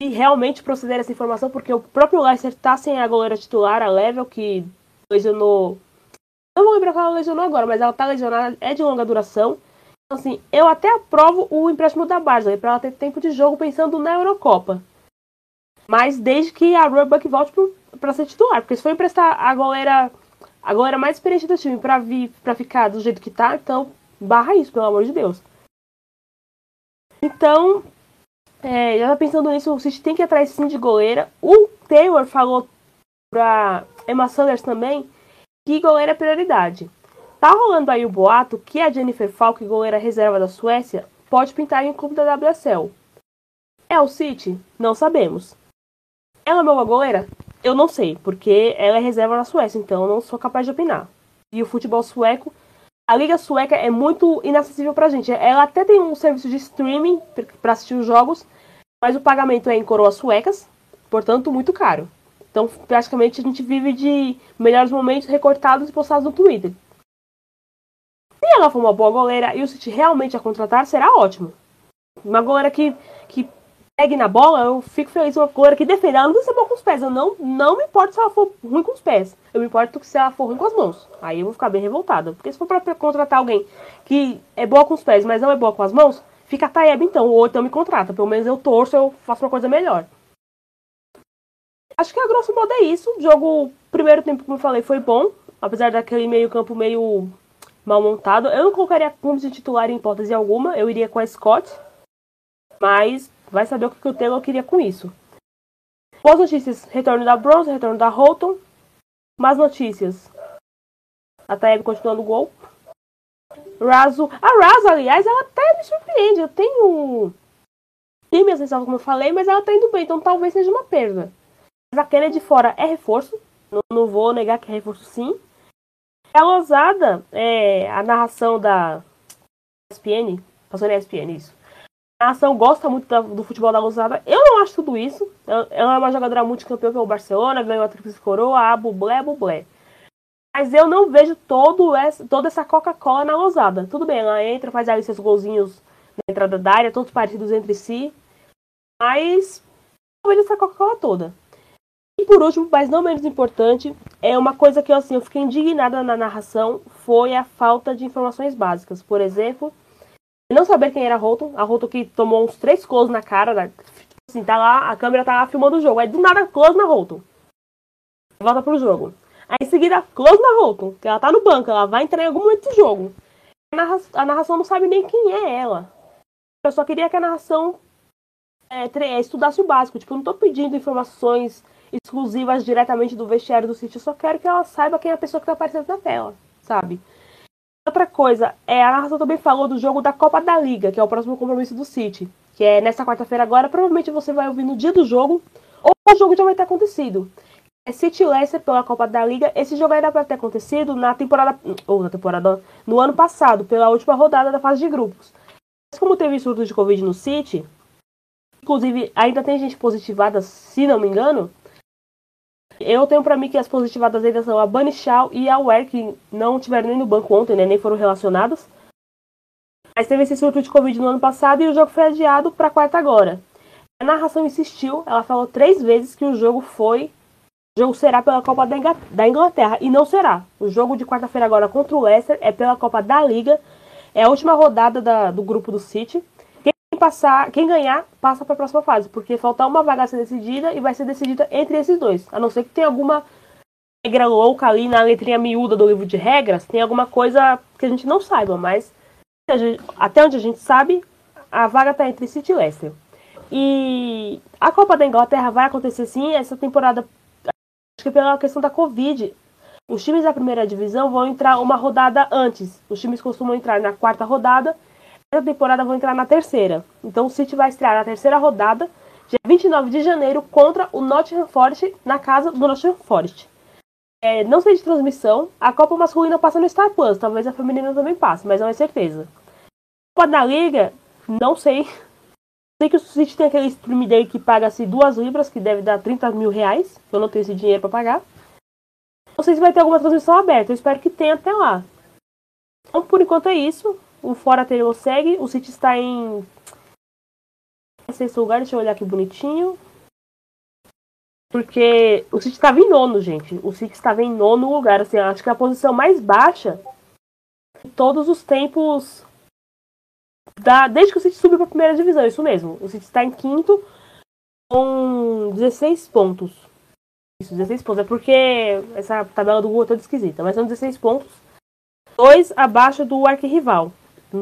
e realmente proceder essa informação, porque o próprio Leicester tá sem a goleira titular, a Level, que lesionou. Não vou lembrar qual ela lesionou agora, mas ela tá lesionada, é de longa duração. Então, assim, eu até aprovo o empréstimo da Barsley, para ela ter tempo de jogo pensando na Eurocopa. Mas desde que a Roebuck volte para ser titular. Porque se for emprestar a goleira, a goleira mais experiente do time para vir para ficar do jeito que tá, então barra isso, pelo amor de Deus. Então, é, já tá pensando nisso, o City tem que ir atrás sim de goleira. O Taylor falou pra Emma Sanders também que goleira é prioridade. Tá rolando aí o boato que a Jennifer Falk, goleira reserva da Suécia, pode pintar em clube da WSL. É o City? Não sabemos. Ela é uma boa goleira? Eu não sei, porque ela é reserva na Suécia, então eu não sou capaz de opinar. E o futebol sueco, a liga sueca é muito inacessível pra gente. Ela até tem um serviço de streaming para assistir os jogos, mas o pagamento é em coroas suecas, portanto muito caro. Então, praticamente, a gente vive de melhores momentos recortados e postados no Twitter. Se ela for uma boa goleira e o City realmente a contratar, será ótimo. Uma goleira que, que pegue na bola, eu fico feliz. Uma goleira que defenda. Ela não precisa ser boa com os pés. Eu não, não me importo se ela for ruim com os pés. Eu me importo se ela for ruim com as mãos. Aí eu vou ficar bem revoltada. Porque se for pra contratar alguém que é boa com os pés, mas não é boa com as mãos, fica a Taeb então. Ou então me contrata. Pelo menos eu torço, eu faço uma coisa melhor. Acho que a grosso modo é isso. O jogo, primeiro tempo, como eu falei, foi bom. Apesar daquele meio campo meio mal montado. Eu não colocaria Combs de titular em hipótese alguma. Eu iria com a Scott. Mas vai saber o que o Taylor queria com isso. Boas notícias: retorno da Bronze, retorno da Holton. Más notícias: a Taeb continuando o gol. Raso. A Raso, aliás, ela até me surpreende. Eu tenho. Tenho minha sensação, como eu falei, mas ela tá indo bem, então talvez seja uma perda. Mas a Kennedy fora é reforço. Não, não vou negar que é reforço sim. A Losada, é, a narração da ESPN, passou na ESPN isso. A narração gosta muito do futebol da Losada. Eu não acho tudo isso. Ela, é uma jogadora multicampeã pelo Barcelona, ganhou a Tríplice Coroa, a bublé, bublé. Mas eu não vejo todo essa, toda essa Coca-Cola na Losada. Tudo bem, ela entra, faz ali seus golzinhos na entrada da área, todos parecidos entre si. Mas não vejo essa Coca-Cola toda. E por último, mas não menos importante, é uma coisa que assim, eu fiquei indignada na narração, foi a falta de informações básicas. Por exemplo, não saber quem era a Holton, a Holton que tomou uns três close na cara, né? assim, tá lá, a câmera tá lá filmando o jogo, aí do nada close na Holton. Volta pro jogo. Aí em seguida, close na Holton, que ela tá no banco, ela vai entrar em algum momento do jogo. A, narra a narração não sabe nem quem é ela. Eu só queria que a narração é, estudasse o básico. Tipo, eu não tô pedindo informações exclusivas diretamente do vestiário do City. Eu só quero que ela saiba quem é a pessoa que tá aparecendo na tela, sabe? Outra coisa, é, a narração também falou do jogo da Copa da Liga, que é o próximo compromisso do City. Que é nessa quarta-feira agora, provavelmente você vai ouvir no dia do jogo, ou o jogo já vai ter acontecido. É City Leicester pela Copa da Liga. Esse jogo ainda pode ter acontecido na temporada. Ou na temporada. No ano passado, pela última rodada da fase de grupos. Mas como teve surto de Covid no City, inclusive ainda tem gente positivada, se não me engano, eu tenho para mim que as positivadas ainda são a Bunny e a Ware, que não tiveram nem no banco ontem, né, nem foram relacionadas. Mas teve esse surto de Covid no ano passado e o jogo foi adiado para quarta agora. A narração insistiu, ela falou três vezes que o jogo foi. O jogo será pela Copa da Inglaterra. E não será. O jogo de quarta-feira agora contra o Leicester é pela Copa da Liga. É a última rodada da, do grupo do City passar, quem ganhar, passa para a próxima fase, porque falta uma vaga a ser decidida e vai ser decidida entre esses dois. A não ser que tenha alguma regra louca ali na letrinha miúda do livro de regras, tem alguma coisa que a gente não saiba, mas até onde a gente sabe, a vaga está entre City e Leicester. E a Copa da Inglaterra vai acontecer sim, essa temporada, acho que pela questão da Covid, os times da primeira divisão vão entrar uma rodada antes. Os times costumam entrar na quarta rodada temporada vão entrar na terceira. Então o City vai estrear na terceira rodada, dia 29 de janeiro, contra o Nottingham Forest, na casa do Nottingham Forest. É, não sei de transmissão, a Copa Masculina passa no Star Plus, talvez a feminina também passe, mas não é certeza. Copa da Liga, não sei. Sei que o City tem aquele stream dele que paga-se duas libras, que deve dar 30 mil reais. Eu não tenho esse dinheiro para pagar. Não sei se vai ter alguma transmissão aberta, eu espero que tenha até lá. Então, por enquanto é isso. O Fora Taylor segue. O City está em sexto lugar. Deixa eu olhar aqui bonitinho. Porque o City estava em nono, gente. O City estava em nono lugar. Assim, acho que é a posição mais baixa de todos os tempos. Da, desde que o City subiu para a primeira divisão, isso mesmo. O City está em quinto com 16 pontos. Isso, 16 pontos. É porque essa tabela do Google é toda esquisita, mas são 16 pontos. Dois abaixo do arquirrival.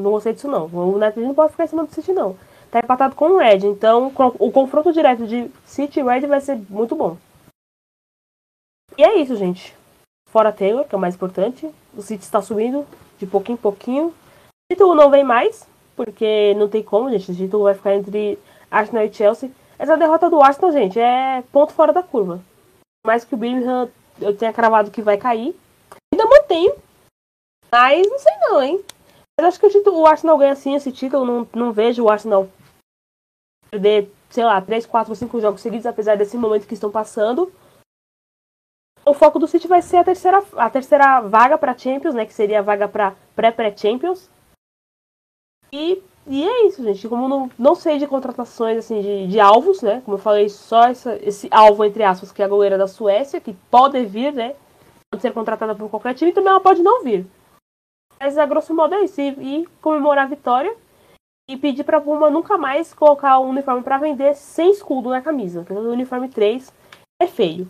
Não gostei disso, não. O United não pode ficar em cima do City, não. Tá empatado com o Red. Então, o confronto direto de City e Red vai ser muito bom. E é isso, gente. Fora Taylor, que é o mais importante. O City está subindo de pouquinho em pouquinho. O título não vem mais, porque não tem como, gente. O título vai ficar entre Arsenal e Chelsea. Essa derrota do Arsenal, gente, é ponto fora da curva. Mais que o Birmingham eu tenha cravado que vai cair. Ainda mantenho. Mas não sei não, hein? Mas acho que o, título, o Arsenal ganha sim esse título. Não, não vejo o Arsenal perder, sei lá, 3, 4, 5 jogos seguidos, apesar desse momento que estão passando. o foco do City vai ser a terceira, a terceira vaga para Champions, né? Que seria a vaga para pré-pré-Champions. E, e é isso, gente. Como não, não sei de contratações assim de, de alvos, né? Como eu falei, só essa, esse alvo, entre aspas, que é a goleira da Suécia, que pode vir, né? Pode ser contratada por qualquer time, também ela pode não vir. Mas a grosso modo é isso. E, e comemorar a vitória e pedir pra Puma nunca mais colocar o uniforme para vender sem escudo na camisa. O uniforme 3 é feio.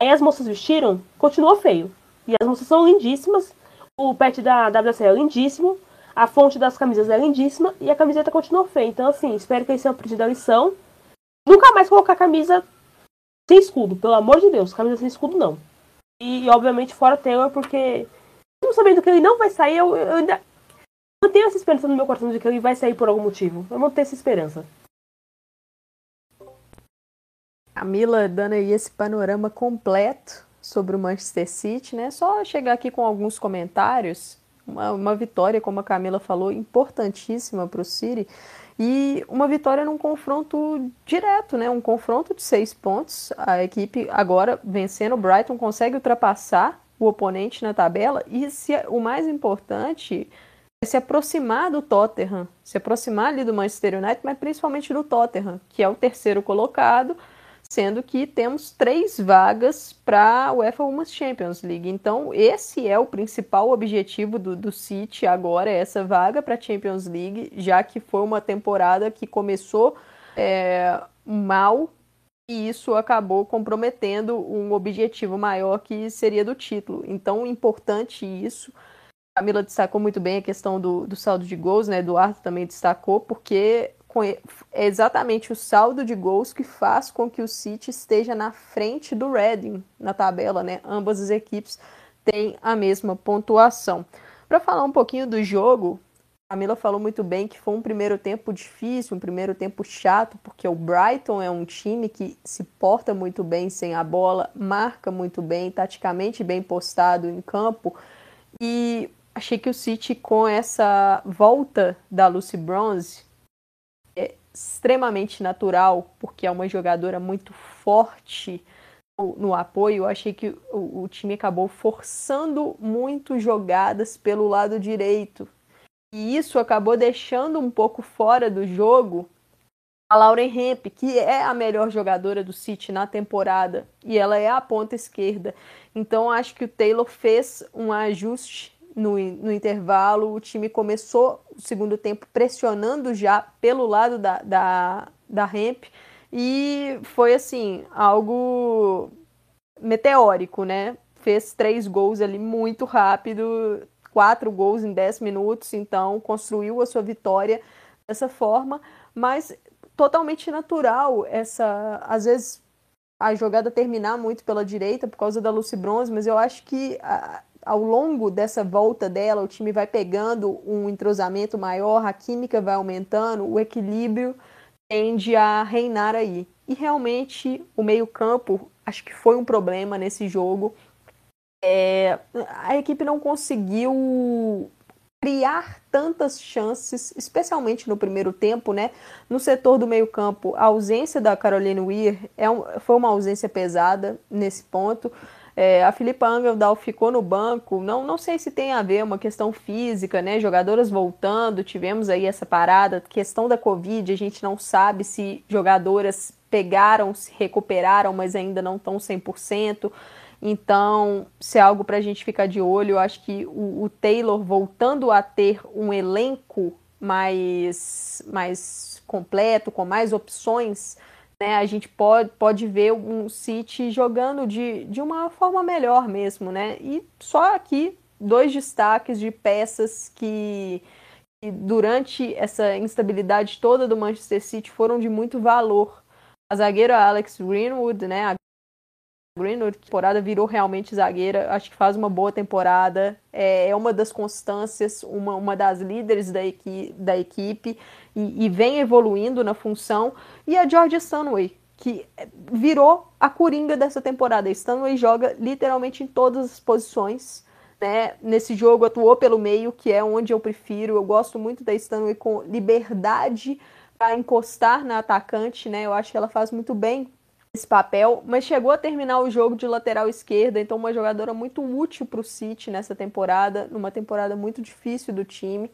Aí as moças vestiram, continuou feio. E as moças são lindíssimas. O pet da WC é lindíssimo. A fonte das camisas é lindíssima. E a camiseta continuou feia. Então, assim, espero que eles tenham aprendido a lição. Nunca mais colocar camisa sem escudo. Pelo amor de Deus, camisa sem escudo não. E, obviamente, fora Taylor, porque. Não sabendo que ele não vai sair, eu, eu ainda eu tenho essa esperança no meu coração de que ele vai sair por algum motivo. Eu não tenho essa esperança. Camila dando aí esse panorama completo sobre o Manchester City, né? Só chegar aqui com alguns comentários. Uma, uma vitória, como a Camila falou, importantíssima para o City. E uma vitória num confronto direto, né? Um confronto de seis pontos. A equipe agora vencendo o Brighton consegue ultrapassar o oponente na tabela. E se, o mais importante é se aproximar do Tottenham, se aproximar ali do Manchester United, mas principalmente do Tottenham, que é o terceiro colocado sendo que temos três vagas para a UEFA Women's Champions League. Então, esse é o principal objetivo do, do City agora, essa vaga para a Champions League, já que foi uma temporada que começou é, mal e isso acabou comprometendo um objetivo maior que seria do título. Então, importante isso. A Camila destacou muito bem a questão do, do saldo de gols, né? Eduardo também destacou, porque é exatamente o saldo de gols que faz com que o City esteja na frente do Reading na tabela, né? Ambas as equipes têm a mesma pontuação. Para falar um pouquinho do jogo, a Mila falou muito bem que foi um primeiro tempo difícil, um primeiro tempo chato, porque o Brighton é um time que se porta muito bem sem a bola, marca muito bem, taticamente bem postado em campo. E achei que o City, com essa volta da Lucy Bronze, extremamente natural, porque é uma jogadora muito forte no, apoio. Achei que o, o, time acabou forçando muito jogadas pelo lado direito. E isso acabou deixando um pouco fora do jogo a Lauren Hemp, que é a melhor jogadora do City na temporada, e ela é a ponta esquerda. Então acho que o Taylor fez um ajuste no, no intervalo, o time começou o segundo tempo pressionando já pelo lado da, da, da ramp e foi assim, algo meteórico, né? Fez três gols ali muito rápido, quatro gols em dez minutos, então construiu a sua vitória dessa forma, mas totalmente natural essa, às vezes a jogada terminar muito pela direita por causa da Lucy Bronze, mas eu acho que a, ao longo dessa volta dela, o time vai pegando um entrosamento maior, a química vai aumentando, o equilíbrio tende a reinar aí. E realmente o meio-campo acho que foi um problema nesse jogo. É, a equipe não conseguiu criar tantas chances, especialmente no primeiro tempo, né? No setor do meio-campo, a ausência da Caroline Weir é um, foi uma ausência pesada nesse ponto. É, a Filipa Angeldal ficou no banco, não, não sei se tem a ver uma questão física, né? Jogadoras voltando, tivemos aí essa parada, questão da Covid, a gente não sabe se jogadoras pegaram, se recuperaram, mas ainda não estão 100%. Então, se é algo para a gente ficar de olho, eu acho que o, o Taylor voltando a ter um elenco mais, mais completo, com mais opções, né, a gente pode, pode ver um City jogando de, de uma forma melhor mesmo, né? E só aqui dois destaques de peças que, que durante essa instabilidade toda do Manchester City foram de muito valor. A zagueira Alex Greenwood, né? Greenwood, temporada virou realmente zagueira, acho que faz uma boa temporada, é, é uma das constâncias, uma, uma das líderes da, equi, da equipe e, e vem evoluindo na função. E a Georgia Stanway, que virou a coringa dessa temporada. A Stanway joga literalmente em todas as posições. Né? Nesse jogo atuou pelo meio, que é onde eu prefiro. Eu gosto muito da Stanway com liberdade para encostar na atacante, né? Eu acho que ela faz muito bem esse papel, mas chegou a terminar o jogo de lateral esquerda, então uma jogadora muito útil para o City nessa temporada, numa temporada muito difícil do time.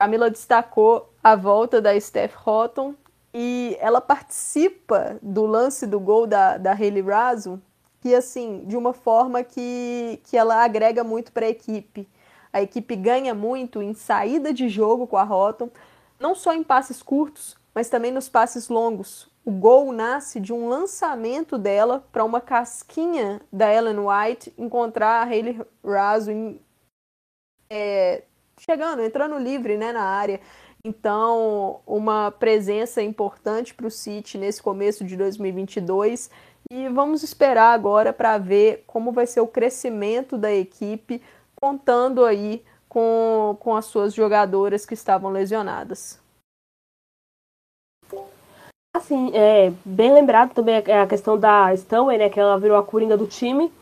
Camila destacou a volta da Steph Houghton e ela participa do lance do gol da, da Hayley Raso, que assim, de uma forma que, que ela agrega muito para a equipe. A equipe ganha muito em saída de jogo com a Houghton, não só em passes curtos, mas também nos passes longos. O gol nasce de um lançamento dela para uma casquinha da Ellen White encontrar a Hayley Raso em, é, chegando, entrando livre né, na área. Então, uma presença importante para o City nesse começo de 2022 e vamos esperar agora para ver como vai ser o crescimento da equipe, contando aí com, com as suas jogadoras que estavam lesionadas. Assim, é, bem lembrado também a questão da Stanway, né, que ela virou a coringa do time.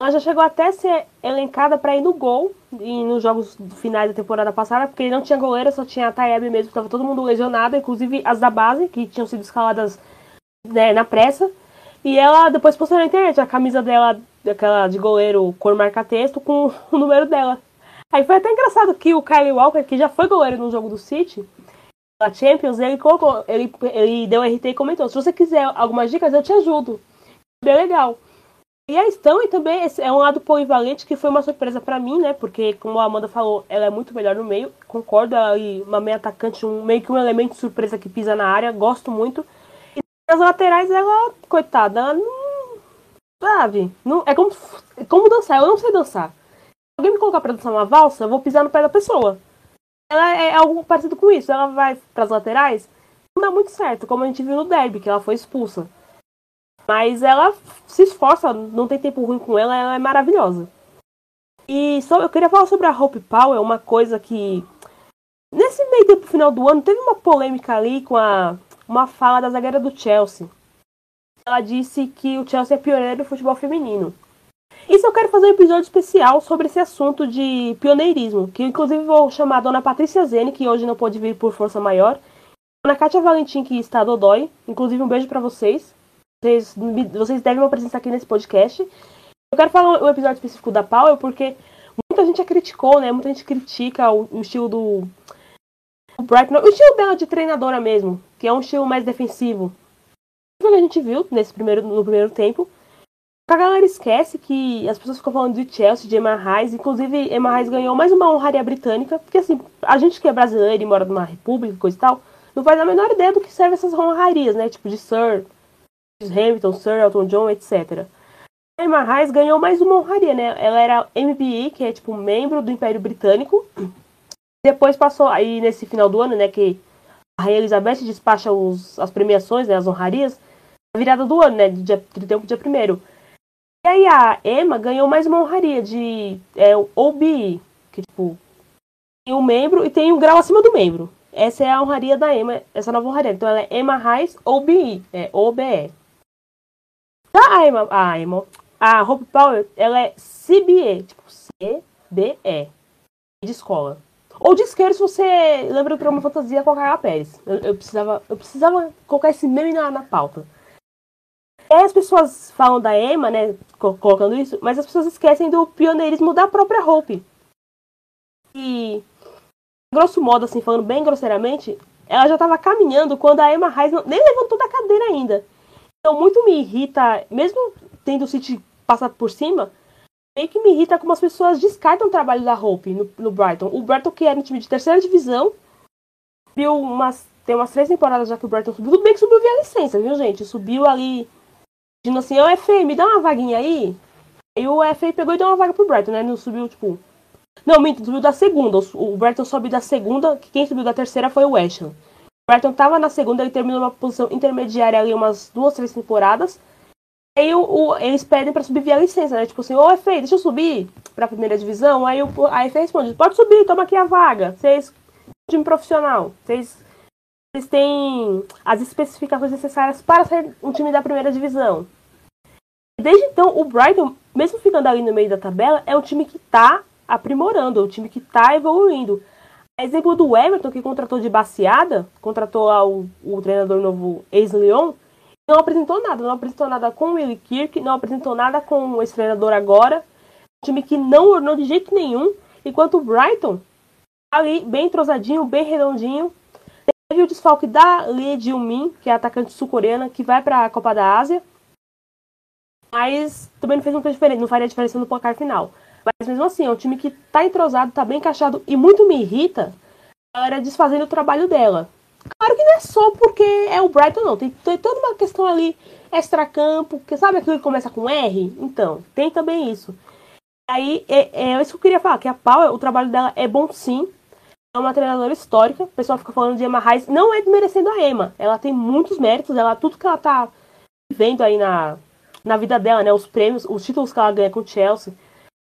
Ela já chegou até a ser elencada para ir no gol e nos jogos finais da temporada passada, porque não tinha goleira, só tinha a Taeb mesmo, estava todo mundo lesionado, inclusive as da base, que tinham sido escaladas né, na pressa. E ela depois postou na internet a camisa dela, aquela de goleiro cor marca-texto, com o número dela. Aí foi até engraçado que o Kyle Walker, que já foi goleiro no jogo do City, na Champions, ele colocou, ele, ele deu RT e comentou: se você quiser algumas dicas, eu te ajudo. Bem legal. E a Stanley também é um lado polivalente que foi uma surpresa para mim, né? Porque, como a Amanda falou, ela é muito melhor no meio. Concordo, ela é uma meia atacante, um, meio que um elemento de surpresa que pisa na área. Gosto muito. E nas laterais, ela, coitada, ela não. Sabe? Não, é como, é como dançar. Eu não sei dançar. Se alguém me colocar pra dançar uma valsa, eu vou pisar no pé da pessoa. Ela é algo parecido com isso. Ela vai pras laterais, não dá muito certo, como a gente viu no derby, que ela foi expulsa. Mas ela se esforça, não tem tempo ruim com ela, ela é maravilhosa. E só, eu queria falar sobre a Hope Powell, uma coisa que. Nesse meio tempo final do ano, teve uma polêmica ali com a, uma fala da zagueira do Chelsea. Ela disse que o Chelsea é pioneiro do futebol feminino. Isso eu quero fazer um episódio especial sobre esse assunto de pioneirismo, que inclusive vou chamar a dona Patrícia Zene, que hoje não pôde vir por força maior, dona Kátia Valentim, que está dodói, inclusive um beijo para vocês. Vocês, vocês devem uma presença aqui nesse podcast. Eu quero falar um episódio específico da Powell porque muita gente a criticou, né? Muita gente critica o, o estilo do o o estilo dela de treinadora mesmo, que é um estilo mais defensivo. O que a gente viu nesse primeiro, no primeiro tempo. A galera esquece que as pessoas ficam falando de Chelsea, de Emma Reis. Inclusive, Emma Reis ganhou mais uma honraria britânica. Porque, assim, a gente que é brasileiro e mora numa república coisa e tal, não faz a menor ideia do que servem essas honrarias, né? Tipo de Sir, Hamilton, Sir Elton John, etc. Emma Reis ganhou mais uma honraria, né? Ela era MBE, que é tipo membro do Império Britânico. Depois passou aí nesse final do ano, né, que a Rainha Elizabeth despacha os, as premiações, né, as honrarias, virada do ano, né, dia 31 dia 1 E aí a Emma ganhou mais uma honraria de é, OBE, que tipo, tem um membro e tem um grau acima do membro. Essa é a honraria da Emma, essa nova honraria. Então ela é Emma Reis OBE, é OBE. Já a Emma, a Emma, a Hope Power, ela é CBE, tipo C-B-E, de escola. Ou de isqueiro se você lembra do programa Fantasia com a Carla Pérez. Eu, eu, precisava, eu precisava colocar esse meme na, na pauta. Aí as pessoas falam da Emma, né, colocando isso, mas as pessoas esquecem do pioneirismo da própria Hope. E, grosso modo, assim, falando bem grosseiramente, ela já estava caminhando quando a Emma Reis nem levantou da cadeira ainda. Então, muito me irrita, mesmo tendo o City passado por cima, meio que me irrita como as pessoas descartam o trabalho da Hope no, no Brighton. O Brighton, que era um time de terceira divisão, viu umas, tem umas três temporadas já que o Brighton subiu. Tudo bem que subiu via licença, viu, gente? Subiu ali, dizendo assim: Ô, FA, me dá uma vaguinha aí. E o FA pegou e deu uma vaga pro Brighton, né? Não subiu, tipo. Não, minto, subiu da segunda. O Brighton subiu da segunda, que quem subiu da terceira foi o West Ham. Brighton estava na segunda, ele terminou numa posição intermediária ali umas duas, três temporadas. Aí o, o eles pedem para subir via licença, né? Tipo assim, ô FA, deixa eu subir para a primeira divisão. Aí o, a responde, pode subir, toma aqui a vaga. Vocês, time profissional, vocês, vocês têm as especificações necessárias para ser um time da primeira divisão. Desde então, o Brighton, mesmo ficando ali no meio da tabela, é um time que está aprimorando, é um time que está evoluindo. Exemplo do Everton, que contratou de baseada, contratou o, o treinador novo ex-Leon, não apresentou nada, não apresentou nada com o Willie Kirk, não apresentou nada com o ex-treinador agora. Um time que não ornou de jeito nenhum, enquanto o Brighton ali bem entrosadinho, bem redondinho. Teve o desfalque da Lee Ji-min, que é atacante sul-coreana, que vai para a Copa da Ásia. Mas também não fez muita diferença, não faria diferença no placar final. Mas mesmo assim, é um time que tá entrosado, tá bem encaixado e muito me irrita a galera desfazendo o trabalho dela. Claro que não é só porque é o Brighton, não. Tem, tem toda uma questão ali extra-campo, que sabe aquilo que começa com R? Então, tem também isso. Aí, é, é isso que eu queria falar, que a Pau, o trabalho dela é bom sim. É uma treinadora histórica. O pessoal fica falando de Emma Reis. Não é desmerecendo a Emma. Ela tem muitos méritos. Ela, tudo que ela tá vivendo aí na, na vida dela, né? Os prêmios, os títulos que ela ganha com o Chelsea,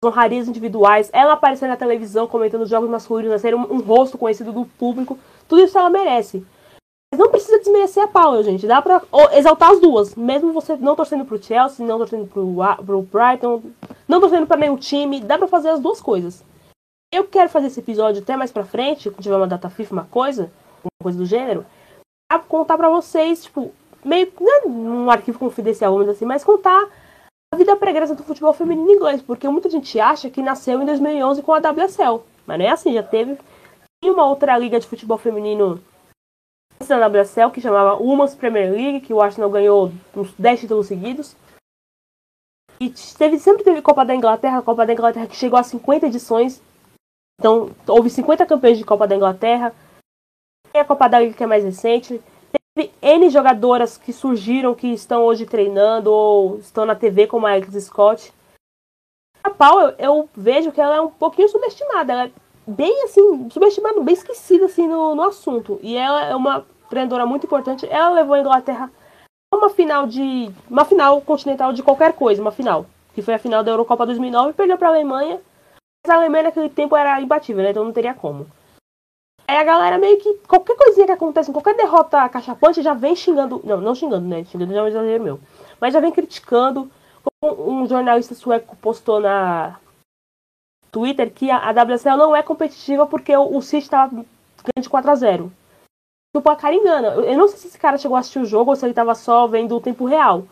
as honrarias individuais, ela aparecer na televisão comentando os jogos masculinos, ser um, um, rosto conhecido do público, tudo isso ela merece. Mas não precisa desmerecer a Paula, gente. Dá pra exaltar as duas. Mesmo você não torcendo pro Chelsea, não torcendo pro, pro Brighton, não torcendo pra nenhum time, dá pra fazer as duas coisas. Eu quero fazer esse episódio até mais pra frente, quando tiver uma data FIFA, uma coisa, uma coisa do gênero, pra contar pra vocês, tipo, meio não é arquivo confidencial, vamos assim, mas contar a vida pregressa do futebol feminino inglês, porque muita gente acha que nasceu em 2011 com a WSL, mas não é assim, já teve uma outra liga de futebol feminino antes da WSL, que chamava Women's Premier League, que o Arsenal ganhou uns 10 títulos seguidos. E teve, sempre teve Copa da Inglaterra, Copa da Inglaterra que chegou a 50 edições. Então, houve 50 campeões de Copa da Inglaterra. Tem a Copa da Liga que é mais recente. N jogadoras que surgiram, que estão hoje treinando ou estão na TV, como a Alex Scott. A Paul, eu, eu, vejo que ela é um pouquinho subestimada. Ela é bem assim, subestimada, bem esquecida assim no, no assunto. E ela é uma treinadora muito importante. Ela levou a Inglaterra a uma final de. uma final continental de qualquer coisa, uma final. Que foi a final da Eurocopa 2009 e perdeu para a Alemanha. A Alemanha naquele tempo era imbatível, né? Então não teria como. Aí a galera meio que. Qualquer coisinha que acontece, qualquer derrota cachapante já vem xingando. Não, não xingando, né? Xingando já é um exagero meu. Mas já vem criticando. Um jornalista sueco postou na Twitter que a, WSL não é competitiva porque o, o City estava ganhando de 4 a 0 O placar engana. Eu não sei se esse cara chegou a assistir o jogo ou se ele estava só vendo o tempo real.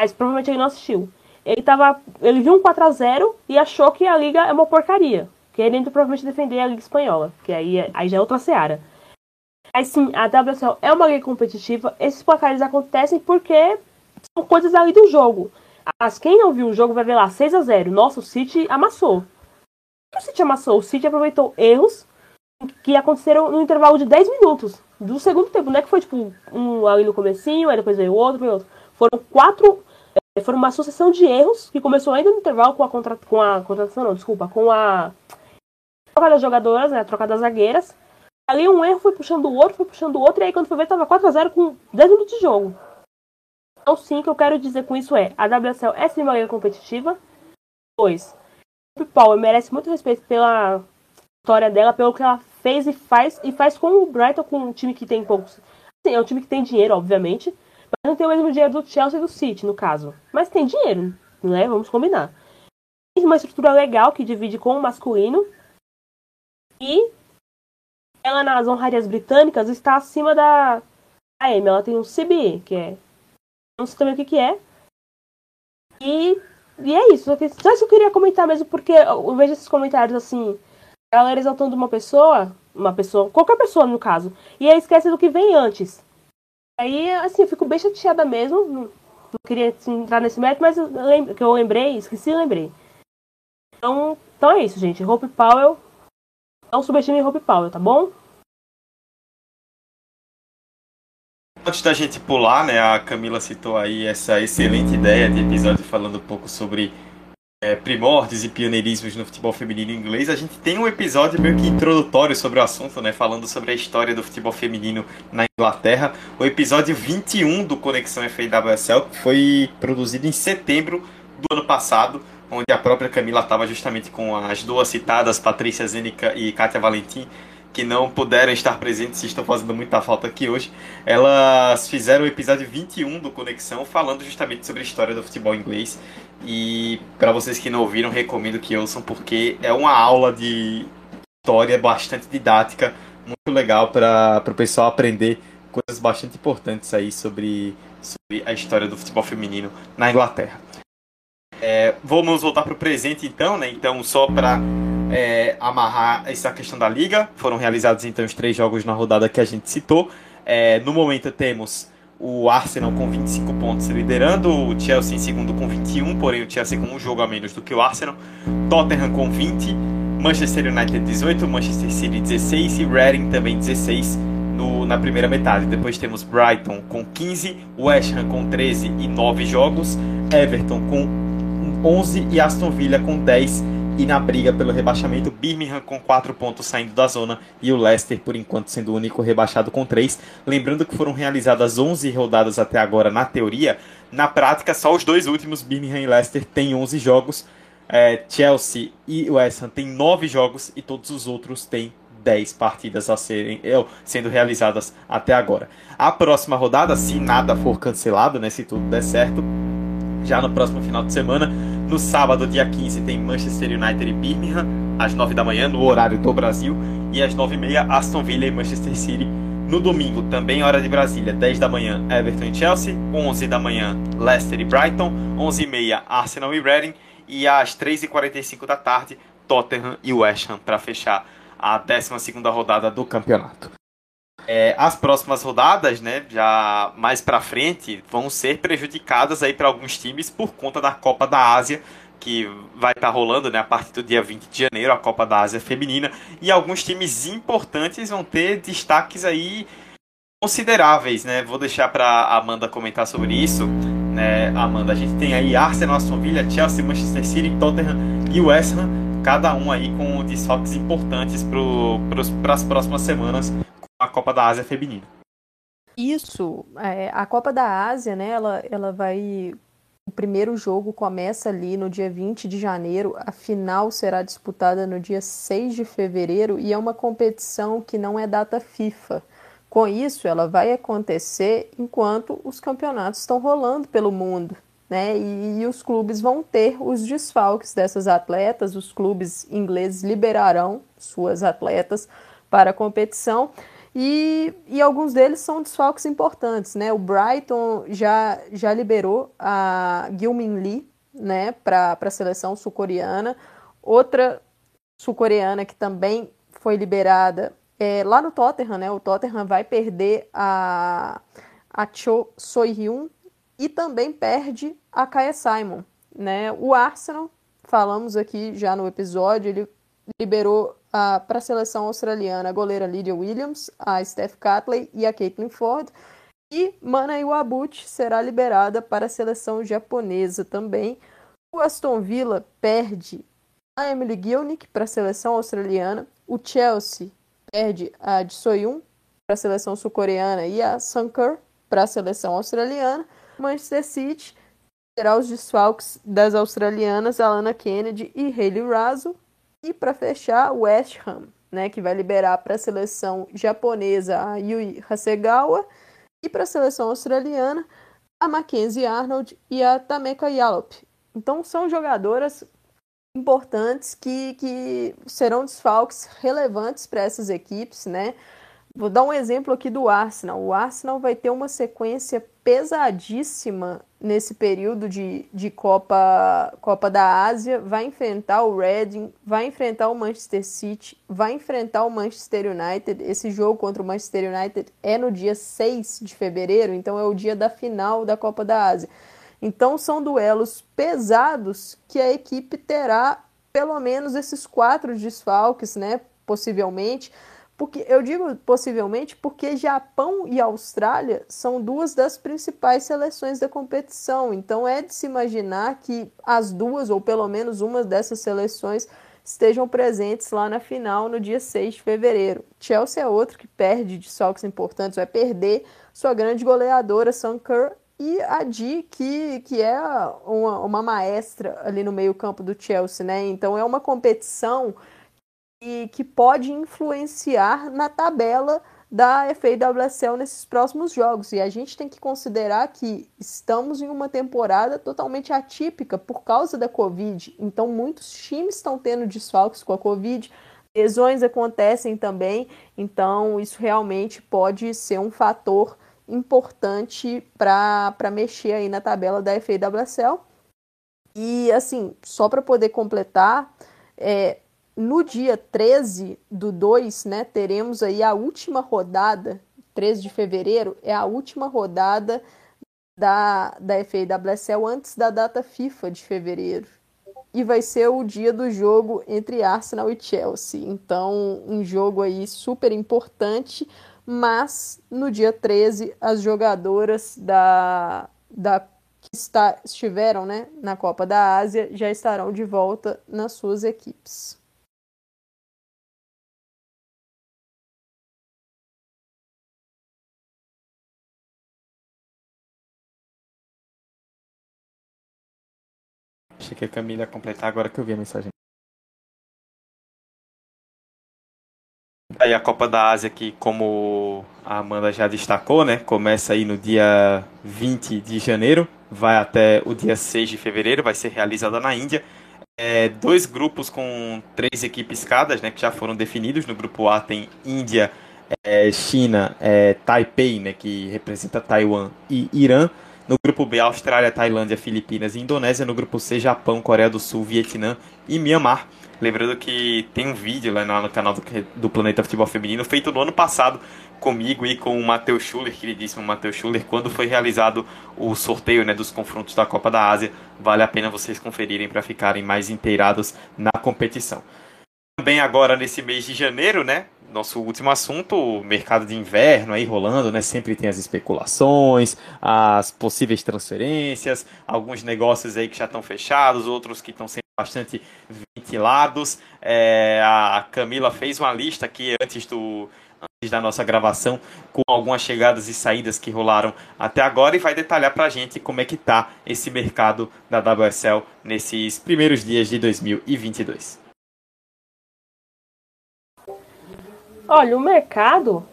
Mas provavelmente ele não assistiu. Ele tava. Ele viu um 4 a 0 e achou que a liga é uma porcaria querendo provavelmente defender a Liga Espanhola, que aí, é, aí já é outra seara. Mas sim, a WSL é uma liga competitiva, esses placares acontecem porque são coisas ali do jogo. Mas quem não viu o jogo vai ver lá 6 a 0 Nossa, o City amassou. O City amassou? O City aproveitou erros que aconteceram no intervalo de 10 minutos do segundo tempo. Não é que foi tipo um ali no comecinho, aí depois veio outro, veio outro. Foram quatro. É, foram uma sucessão de erros que começou ainda no intervalo com a, contra, com a contratação, não, desculpa, com a troca das jogadoras, né? A troca das zagueiras. Ali um erro foi puxando o outro, foi puxando o outro, e aí quando foi ver, tava 4x0 com 10 minutos de jogo. Então, sim, o que eu quero dizer com isso é: a WSL é sim uma liga competitiva. Dois, o Power merece muito respeito pela história dela, pelo que ela fez e faz, e faz com o Brighton, com um time que tem poucos. Sim, é um time que tem dinheiro, obviamente, mas não tem o mesmo dinheiro do Chelsea e do City, no caso. Mas tem dinheiro, né? Vamos combinar. Tem uma estrutura legal que divide com o masculino, e ela nas honrarias britânicas está acima da AM. Ela tem um CBE, que é. Não sei também o que, que é. E, e é isso. Só isso que eu queria comentar mesmo, porque eu vejo esses comentários assim. Galera exaltando uma pessoa, uma pessoa, qualquer pessoa no caso, e aí esquece do que vem antes. Aí, assim, eu fico bem chateada mesmo. Não, queria assim, entrar nesse mérito, mas eu lembro, que eu lembrei, esqueci e lembrei. Então, então é isso, gente. Hope Powell não subestime Hope Powell, tá bom? Antes da gente pular, né, a Camila citou aí essa excelente ideia de episódio falando um pouco sobre é, primórdios e pioneirismos no futebol feminino inglês. A gente tem um episódio meio que introdutório sobre o assunto, né, falando sobre a história do futebol feminino na Inglaterra. O episódio 21 do Conexão FAWSL, foi produzido em setembro do ano passado onde a própria Camila estava justamente com as duas citadas, Patrícia Zênica e Kátia Valentim, que não puderam estar presentes e estão fazendo muita falta aqui hoje. Elas fizeram o episódio 21 do Conexão, falando justamente sobre a história do futebol inglês. E para vocês que não ouviram, recomendo que ouçam, porque é uma aula de história bastante didática, muito legal para o pessoal aprender coisas bastante importantes aí sobre sobre a história do futebol feminino na Inglaterra. É, vamos voltar para o presente então, né? Então, só para é, amarrar essa questão da liga, foram realizados então os três jogos na rodada que a gente citou. É, no momento temos o Arsenal com 25 pontos liderando, o Chelsea em segundo com 21, porém o Chelsea com um jogo a menos do que o Arsenal, Tottenham com 20, Manchester United 18, Manchester City 16 e Reading também 16 no, na primeira metade. Depois temos Brighton com 15, West Ham com 13 e 9 jogos, Everton com 11 e Aston Villa com 10 e na briga pelo rebaixamento, Birmingham com 4 pontos saindo da zona e o Leicester, por enquanto, sendo o único rebaixado com 3. Lembrando que foram realizadas 11 rodadas até agora na teoria. Na prática, só os dois últimos, Birmingham e Leicester, têm 11 jogos. É, Chelsea e West Ham têm 9 jogos e todos os outros têm 10 partidas a serem é, sendo realizadas até agora. A próxima rodada, se nada for cancelado, né, se tudo der certo, já no próximo final de semana. No sábado, dia 15, tem Manchester United e Birmingham, às 9 da manhã, no horário do Brasil. E às 9h30, Aston Villa e Manchester City. No domingo, também hora de Brasília, 10 da manhã, Everton e Chelsea. 11 da manhã, Leicester e Brighton. 11h30, Arsenal e Reading. E às 3h45 da tarde, Tottenham e West Ham para fechar a 12 rodada do campeonato. É, as próximas rodadas, né, já mais para frente, vão ser prejudicadas aí para alguns times por conta da Copa da Ásia, que vai estar tá rolando, né, a partir do dia 20 de janeiro, a Copa da Ásia feminina, e alguns times importantes vão ter destaques aí consideráveis, né? Vou deixar para Amanda comentar sobre isso, né, Amanda. A gente tem aí Arsenal, Aston Villa, Chelsea, Manchester City, Tottenham e West Ham, cada um aí com destaques importantes para as próximas semanas a Copa da Ásia feminina. Isso, é, a Copa da Ásia, né, ela, ela vai. O primeiro jogo começa ali no dia 20 de janeiro, a final será disputada no dia 6 de fevereiro e é uma competição que não é data FIFA. Com isso, ela vai acontecer enquanto os campeonatos estão rolando pelo mundo. Né? E, e, os clubes vão ter os desfalques dessas atletas, os clubes ingleses liberarão suas atletas para a competição e, e alguns deles são desfalques importantes, né? O Brighton já, já liberou a Gilmin Lee, né, para a seleção sul-coreana. Outra sul-coreana que também foi liberada é, lá no Tottenham, né? O Tottenham vai perder a, a Cho Soi-hyun e também perde a Kaya Simon, né? O Arsenal, falamos aqui já no episódio, ele liberou para a seleção australiana a goleira Lydia Williams, a Steph Catley e a Caitlin Ford. E Mana Iwabuchi será liberada para a seleção japonesa também. O Aston Villa perde a Emily Gilnick para a seleção australiana. O Chelsea perde a de Soyun para a seleção sul-coreana e a Sanker para a seleção australiana. Manchester City terá os desfalques das australianas Alana Kennedy e Hayley Raso e para fechar, o West Ham, né, que vai liberar para a seleção japonesa a Yui Hasegawa e para a seleção australiana a Mackenzie Arnold e a Tameka Yallop. Então são jogadoras importantes que, que serão desfalques relevantes para essas equipes, né? Vou dar um exemplo aqui do Arsenal. O Arsenal vai ter uma sequência pesadíssima nesse período de, de Copa, Copa da Ásia. Vai enfrentar o Reading, vai enfrentar o Manchester City, vai enfrentar o Manchester United. Esse jogo contra o Manchester United é no dia 6 de fevereiro, então é o dia da final da Copa da Ásia. Então são duelos pesados que a equipe terá pelo menos esses quatro desfalques, né? Possivelmente porque eu digo possivelmente porque Japão e Austrália são duas das principais seleções da competição. Então é de se imaginar que as duas, ou pelo menos uma dessas seleções, estejam presentes lá na final no dia 6 de fevereiro. Chelsea é outro que perde de saltos importantes, vai perder sua grande goleadora, Sam Kerr, e a Di, que, que é uma, uma maestra ali no meio campo do Chelsea, né? Então é uma competição e que pode influenciar na tabela da FAWSL nesses próximos jogos. E a gente tem que considerar que estamos em uma temporada totalmente atípica por causa da Covid. Então, muitos times estão tendo desfalques com a Covid, lesões acontecem também. Então, isso realmente pode ser um fator importante para mexer aí na tabela da FAWSL. E assim, só para poder completar, é, no dia 13 do 2, né, teremos aí a última rodada, 13 de fevereiro, é a última rodada da, da FAWSL antes da data FIFA de fevereiro. E vai ser o dia do jogo entre Arsenal e Chelsea. Então, um jogo aí super importante, mas no dia 13 as jogadoras da, da que está, estiveram né, na Copa da Ásia já estarão de volta nas suas equipes. Achei que a Camila ia completar agora que eu vi a mensagem. Aí a Copa da Ásia que, como a Amanda já destacou, né, começa aí no dia 20 de janeiro, vai até o dia 6 de fevereiro, vai ser realizada na Índia. É, dois grupos com três equipes cada, né, que já foram definidos. No grupo A tem Índia, é, China, é, Taipei, né, que representa Taiwan, e Irã. No grupo B, Austrália, Tailândia, Filipinas e Indonésia. No grupo C, Japão, Coreia do Sul, Vietnã e Myanmar. Lembrando que tem um vídeo lá no canal do, do Planeta Futebol Feminino feito no ano passado comigo e com o Matheus Schuller, queridíssimo Matheus Schuller, quando foi realizado o sorteio né, dos confrontos da Copa da Ásia. Vale a pena vocês conferirem para ficarem mais inteirados na competição. Também agora nesse mês de janeiro, né? Nosso último assunto, o mercado de inverno aí rolando, né? Sempre tem as especulações, as possíveis transferências, alguns negócios aí que já estão fechados, outros que estão sendo bastante ventilados. É, a Camila fez uma lista aqui antes do antes da nossa gravação com algumas chegadas e saídas que rolaram até agora e vai detalhar para a gente como é que tá esse mercado da WSL nesses primeiros dias de 2022. Olha, o mercado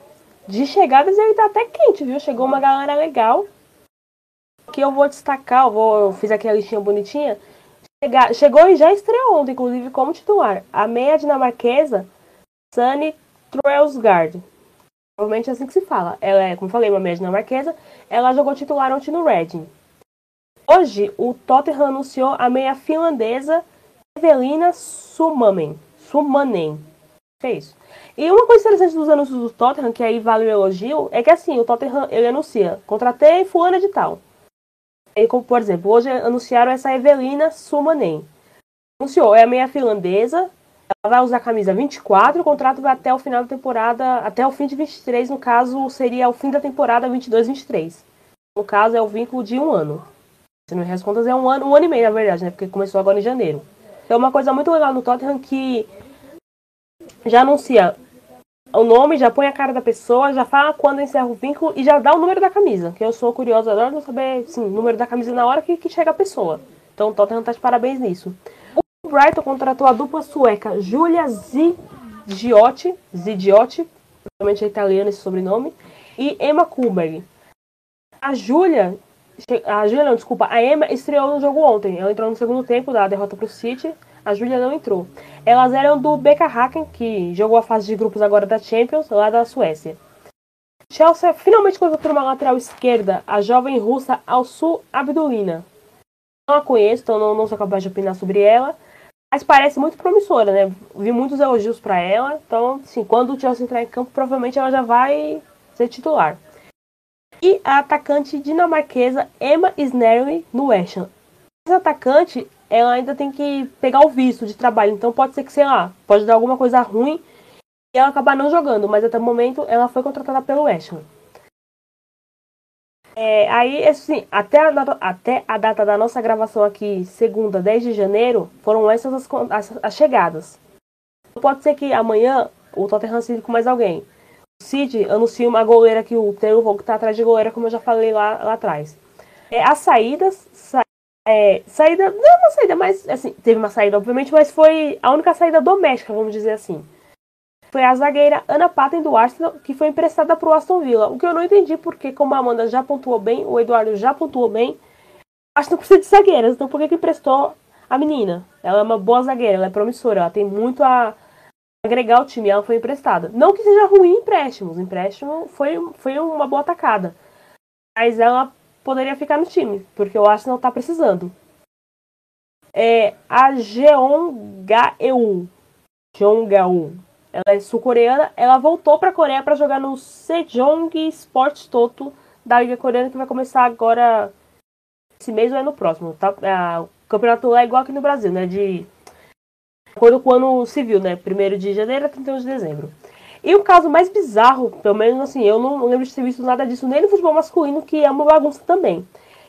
de chegadas ele tá até quente, viu? Chegou uma galera legal. Que eu vou destacar, eu, vou, eu fiz aqui a listinha bonitinha. Chega, chegou e já estreou ontem, inclusive, como titular. A meia dinamarquesa, Sunny Troelsgaard. Provavelmente é assim que se fala. Ela é, como falei, uma meia dinamarquesa. Ela jogou titular ontem no Reading. Hoje, o Tottenham anunciou a meia finlandesa Evelina Sumanen. Sumanen. É isso. E uma coisa interessante dos anúncios do Tottenham, que aí vale o elogio, é que assim, o Tottenham ele anuncia, contratei fulana de tal. E como, por exemplo, hoje anunciaram essa Evelina Sumanen. Anunciou, é a meia finlandesa, ela vai usar a camisa 24, o contrato vai até o final da temporada, até o fim de 23, no caso, seria o fim da temporada 22-23. No caso, é o vínculo de um ano. Se não me as contas, é um ano, um ano e meio, na verdade, né? Porque começou agora em janeiro. Então, uma coisa muito legal no Tottenham que já anuncia o nome, já põe a cara da pessoa, já fala quando encerra o vínculo e já dá o número da camisa. Que eu sou curiosa, adoro saber, sim, o número da camisa na hora que, que chega a pessoa. Então o Tottenham tá de parabéns nisso. O Brighton contratou a dupla sueca Julia Zidiotti, Zidiotti, provavelmente é italiano esse sobrenome, e Emma Kuberg. A Julia, a Julia não, desculpa, a Emma estreou no jogo ontem. Ela entrou no segundo tempo da derrota para o City. A Julia não entrou. Elas eram do BK Haken, que jogou a fase de grupos agora da Champions, lá da Suécia. Chelsea finalmente contratou uma lateral esquerda, a jovem russa Alsu Abdulina. Não a conheço, então não, não sou capaz de opinar sobre ela. Mas parece muito promissora, né? Vi muitos elogios para ela. Então, assim, quando o Chelsea entrar em campo, provavelmente ela já vai ser titular. E a atacante dinamarquesa Emma Snerry no West Ham. Essa atacante, ela ainda tem que pegar o visto de trabalho. Então pode ser que, sei lá, pode dar alguma coisa ruim e ela acabar não jogando. Mas até o momento ela foi contratada pelo West. É, aí, assim, até a, até a data da nossa gravação aqui, segunda, 10 de janeiro, foram essas as, as, as chegadas. Pode ser que amanhã o Tottenham assine com mais alguém. O City anuncia uma goleira que o Theo que tá atrás de goleira, como eu já falei lá, lá atrás. É, as saídas, sa, é, saída, não é uma saída, mas, assim, teve uma saída, obviamente, mas foi a única saída doméstica, vamos dizer assim foi a zagueira Ana Patten do Arsenal, que foi emprestada para o Aston Villa. O que eu não entendi, porque como a Amanda já pontuou bem, o Eduardo já pontuou bem, acho que não precisa de zagueiras, então por que, que emprestou a menina? Ela é uma boa zagueira, ela é promissora, ela tem muito a agregar ao time, ela foi emprestada. Não que seja ruim empréstimos, empréstimo foi, foi uma boa atacada. Mas ela poderia ficar no time, porque o Arsenal tá precisando. É a Jeongaeun. Jeongaeun. Ela é sul-coreana. Ela voltou para a Coreia para jogar no Sejong Sports Toto da Liga Coreana, que vai começar agora esse mês ou é no próximo. Tá? É, o campeonato lá é igual aqui no Brasil, né? De acordo com o ano civil, né? 1 de janeiro a 31 de dezembro. E o caso mais bizarro, pelo menos assim, eu não lembro de ter visto nada disso nem no futebol masculino, que é uma bagunça também.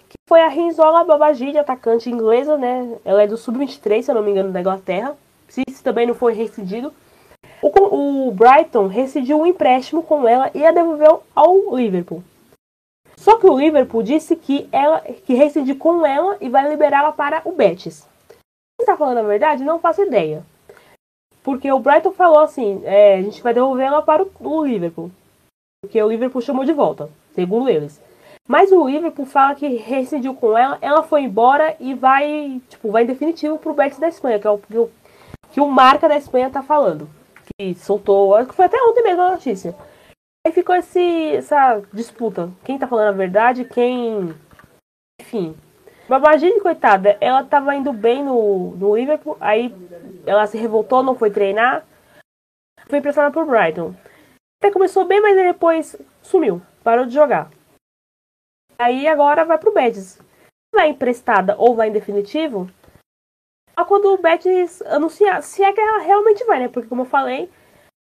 Que foi a Rinzola Babajide, atacante inglesa, né? Ela é do Sub-23, se eu não me engano, da Inglaterra. Se isso também não foi rescindido. O, o Brighton rescindiu um empréstimo com ela e a devolveu ao Liverpool. Só que o Liverpool disse que ela que rescindiu com ela e vai liberá-la para o Betis. Quem está falando a verdade? Não faço ideia. Porque o Brighton falou assim: é, a gente vai devolver ela para o, Liverpool. Porque o Liverpool chamou de volta, segundo eles. Mas o Liverpool fala que rescindiu com ela, ela foi embora e vai, tipo, vai em definitivo pro Betis da Espanha, que é o que o, que o marca da Espanha tá falando. Que soltou, acho que foi até ontem mesmo a notícia. Aí ficou esse, essa disputa. Quem tá falando a verdade, quem. Enfim. Babagine, coitada, ela tava indo bem no, no Liverpool, aí ela se revoltou, não foi treinar. Foi emprestada por Brighton. Até começou bem, mas depois sumiu, parou de jogar. Aí agora vai pro Betis. Vai emprestada ou vai em definitivo? Só quando o Betis anunciar, se é que ela realmente vai, né? Porque como eu falei,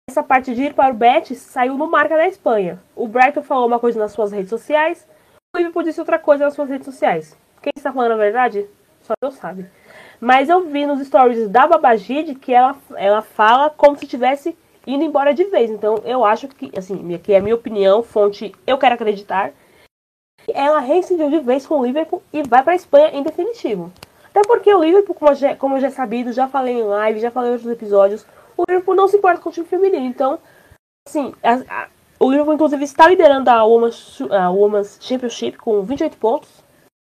essa parte de ir para o Betis saiu no marca da Espanha. O Brighton falou uma coisa nas suas redes sociais, o Liverpool disse outra coisa nas suas redes sociais. Quem está falando a verdade? Só Deus sabe. Mas eu vi nos stories da Babagide que ela, ela fala como se tivesse indo embora de vez. Então eu acho que, assim, que é a minha opinião, fonte eu quero acreditar. Ela rescindiu de vez com o Liverpool e vai para a Espanha em definitivo. Até porque o Liverpool, como, já, como já é sabido, já falei em live, já falei em outros episódios, o Liverpool não se importa com o time feminino. Então, assim, a, a, o Liverpool inclusive está liderando a Women's, a Women's Championship com 28 pontos.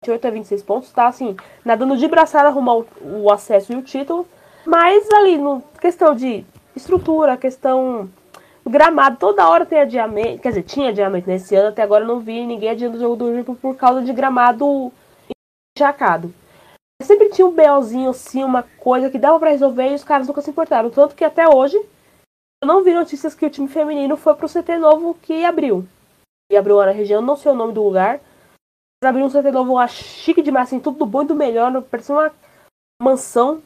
28 a 26 pontos, tá assim, nadando de braçada arrumar o, o acesso e o título. Mas ali, no questão de estrutura, questão do gramado, toda hora tem adiamento. Quer dizer, tinha adiamento nesse ano, até agora eu não vi ninguém adiando o jogo do Liverpool por causa de gramado encharcado. Sempre tinha um BOzinho assim, uma coisa que dava para resolver e os caras nunca se importaram. Tanto que até hoje eu não vi notícias que o time feminino foi pro CT novo que abriu. E abriu lá na região, não sei o nome do lugar. Abriram um CT novo lá chique demais, assim, tudo do bom e do melhor, parecia uma mansão.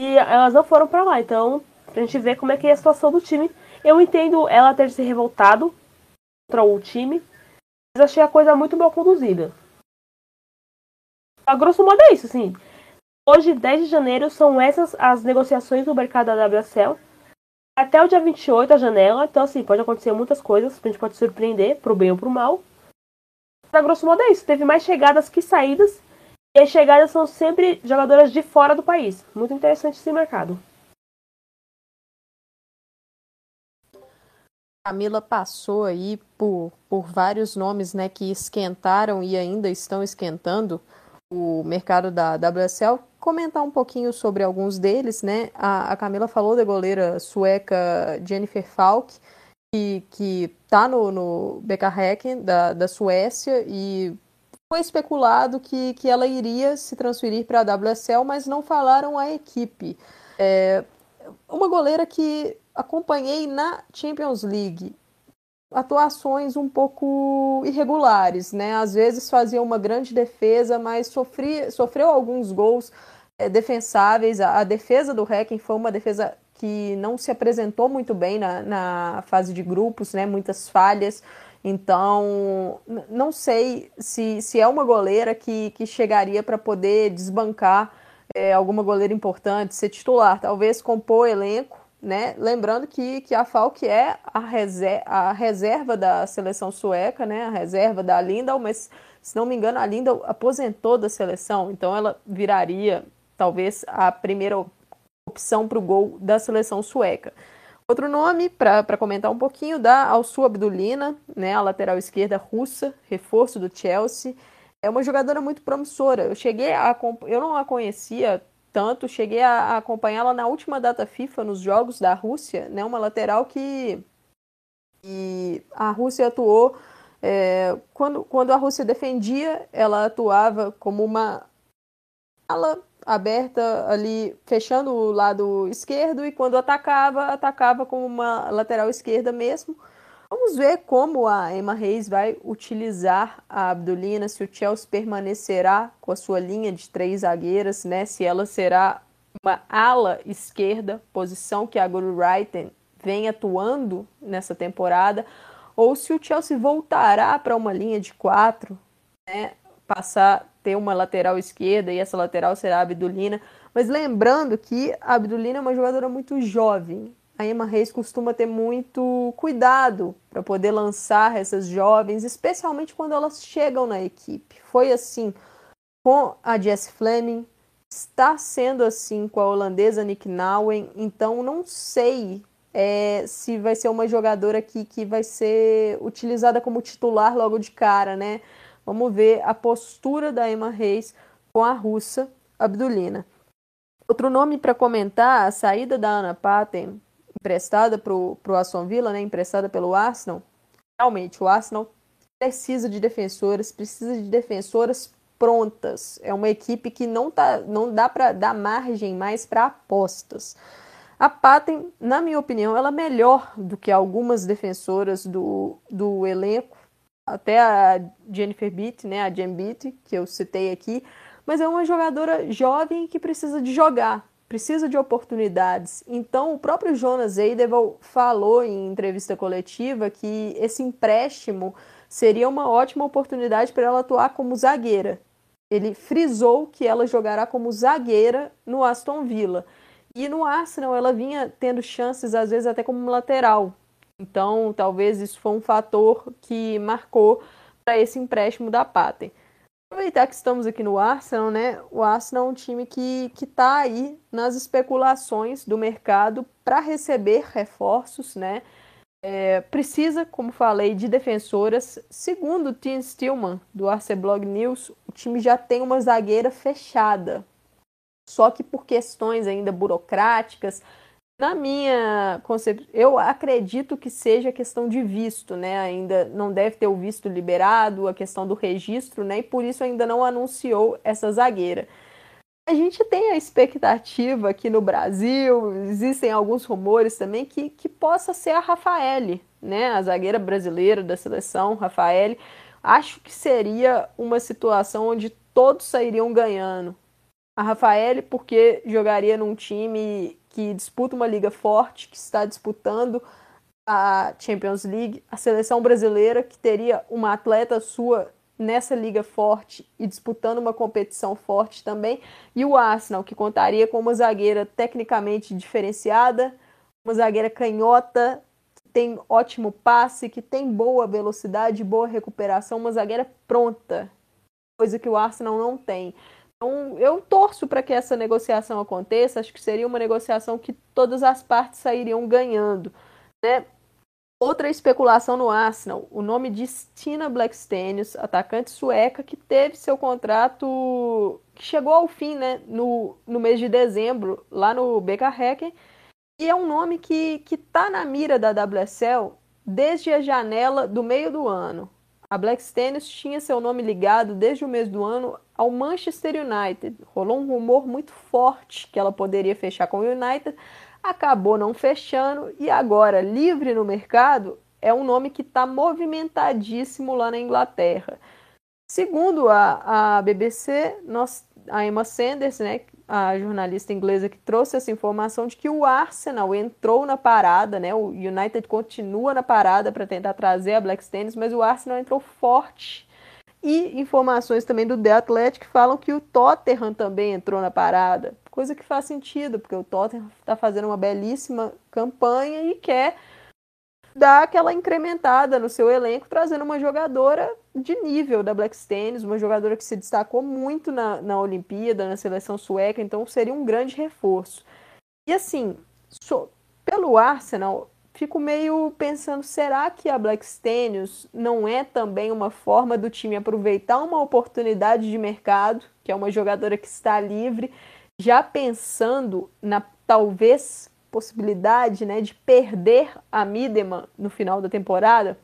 E elas não foram para lá, então, pra gente ver como é que é a situação do time. Eu entendo ela ter se revoltado contra o time, mas achei a coisa muito mal conduzida. A grosso modo é isso, assim. Hoje, 10 de janeiro, são essas as negociações do mercado da WSL. Até o dia 28 a janela, então assim, pode acontecer muitas coisas, a gente pode surpreender, pro bem ou pro mal. A grosso modo é isso, teve mais chegadas que saídas, e as chegadas são sempre jogadoras de fora do país. Muito interessante esse mercado. Camila passou aí por, por vários nomes né, que esquentaram e ainda estão esquentando o mercado da WSL, comentar um pouquinho sobre alguns deles, né? A, a Camila falou da goleira sueca Jennifer Falk, que, que tá no, no BK Häcken da, da Suécia e foi especulado que, que ela iria se transferir para a WSL, mas não falaram a equipe. É, uma goleira que acompanhei na Champions League atuações um pouco irregulares, né? Às vezes fazia uma grande defesa, mas sofria, sofreu alguns gols é, defensáveis. A, a, defesa do Hacking foi uma defesa que não se apresentou muito bem na, na fase de grupos, né? Muitas falhas. Então, não sei se, se é uma goleira que, que chegaria para poder desbancar é, alguma goleira importante, ser titular, talvez compor elenco, né? Lembrando que, que a Falk é a, reser a reserva da seleção sueca, né? a reserva da Lindau, mas se não me engano, a Lindau aposentou da seleção, então ela viraria talvez a primeira opção para o gol da seleção sueca. Outro nome, para comentar um pouquinho, da Alsu Abdulina, né, a lateral esquerda russa, reforço do Chelsea. É uma jogadora muito promissora. Eu cheguei a eu não a conhecia tanto, cheguei a, acompanhá-la na última data FIFA nos jogos da Rússia, né? Uma lateral que, que a Rússia atuou É, quando, quando a Rússia defendia, ela atuava como uma ala aberta ali, fechando o lado esquerdo, e quando atacava, atacava como uma lateral esquerda mesmo. Vamos ver como a Emma Reis vai utilizar a Abdulina, se o Chelsea permanecerá com a sua linha de três zagueiras, né? Se ela será uma ala esquerda, posição que a Guru Wrighton vem atuando nessa temporada, ou se o Chelsea voltará para uma linha de quatro, né? Passar ter uma lateral esquerda e essa lateral será a Abdulina. Mas lembrando que a Abdulina é uma jogadora muito jovem. A Emma Reis costuma ter muito cuidado para poder lançar essas jovens, especialmente quando elas chegam na equipe. Foi assim com a Jess Fleming, está sendo assim com a holandesa Nick Nauen, então não sei é, se vai ser uma jogadora que vai ser utilizada como titular logo de cara, né? Vamos ver a postura da Emma Reis com a russa Abdulina. Outro nome para comentar, a saída da Ana Patten, emprestada para o Aston Villa, né, emprestada pelo Arsenal. Realmente, o Arsenal precisa de defensoras, precisa de defensoras prontas. É uma equipe que não, tá, não dá para dar margem mais para apostas. A Patten, na minha opinião, ela é melhor do que algumas defensoras do, do elenco até a Jennifer Beat, né, a Jen Beat, que eu citei aqui, mas é uma jogadora jovem que precisa de jogar, precisa de oportunidades. Então, o próprio Jonas Eideval falou em entrevista coletiva que esse empréstimo seria uma ótima oportunidade para ela atuar como zagueira. Ele frisou que ela jogará como zagueira no Aston Villa. E no Arsenal ela vinha tendo chances, às vezes até como lateral, então, talvez isso foi um fator que marcou para esse empréstimo da Paten. Aproveitar que estamos aqui no Arsenal, né? O Arsenal é um time que está aí nas especulações do mercado para receber reforços, né? É, precisa, como falei, de defensoras. Segundo o Tim Stillman, do Arceblog News, o time já tem uma zagueira fechada. Só que por questões ainda burocráticas, na minha concepção, eu acredito que seja questão de visto, né? Ainda não deve ter o visto liberado, a questão do registro, né? E por isso ainda não anunciou essa zagueira. A gente tem a expectativa aqui no Brasil, existem alguns rumores também que, que possa ser a Rafaele, né? A zagueira brasileira da seleção, Rafaele. Acho que seria uma situação onde todos sairiam ganhando. A Rafaele, porque jogaria num time que disputa uma liga forte, que está disputando a Champions League, a seleção brasileira que teria uma atleta sua nessa liga forte e disputando uma competição forte também, e o Arsenal que contaria com uma zagueira tecnicamente diferenciada, uma zagueira canhota que tem ótimo passe, que tem boa velocidade, boa recuperação, uma zagueira pronta, coisa que o Arsenal não tem. Então, eu torço para que essa negociação aconteça. Acho que seria uma negociação que todas as partes sairiam ganhando. Né? Outra especulação no Arsenal, o nome de Stina Blackstenius, atacante sueca, que teve seu contrato, que chegou ao fim né, no, no mês de dezembro, lá no BK Hacken, e é um nome que está na mira da WSL desde a janela do meio do ano. A Blackstenius tinha seu nome ligado desde o mês do ano ao Manchester United. Rolou um rumor muito forte que ela poderia fechar com o United, acabou não fechando e agora, livre no mercado, é um nome que está movimentadíssimo lá na Inglaterra. Segundo a, a BBC, nós, a Emma Sanders, né, a jornalista inglesa que trouxe essa informação de que o Arsenal entrou na parada, né? O United continua na parada para tentar trazer a Black Stenius, mas o Arsenal entrou forte. E informações também do The Athletic falam que o Tottenham também entrou na parada, coisa que faz sentido, porque o Tottenham está fazendo uma belíssima campanha e quer dar aquela incrementada no seu elenco, trazendo uma jogadora de nível da Black Stennis, uma jogadora que se destacou muito na, na Olimpíada, na seleção sueca, então seria um grande reforço. E assim, so, pelo Arsenal, fico meio pensando, será que a Black Stenius não é também uma forma do time aproveitar uma oportunidade de mercado, que é uma jogadora que está livre, já pensando na talvez possibilidade né, de perder a Midema no final da temporada.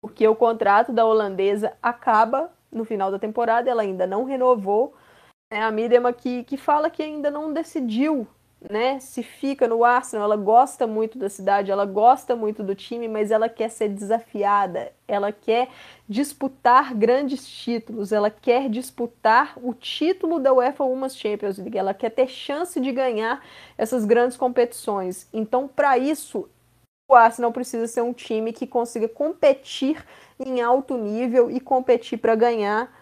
porque o contrato da holandesa acaba no final da temporada, ela ainda não renovou. É a Midema que, que fala que ainda não decidiu né, se fica no Arsenal, ela gosta muito da cidade, ela gosta muito do time, mas ela quer ser desafiada, ela quer disputar grandes títulos, ela quer disputar o título da UEFA Women's Champions League, ela quer ter chance de ganhar essas grandes competições. Então, para isso, o Arsenal precisa ser um time que consiga competir em alto nível e competir para ganhar.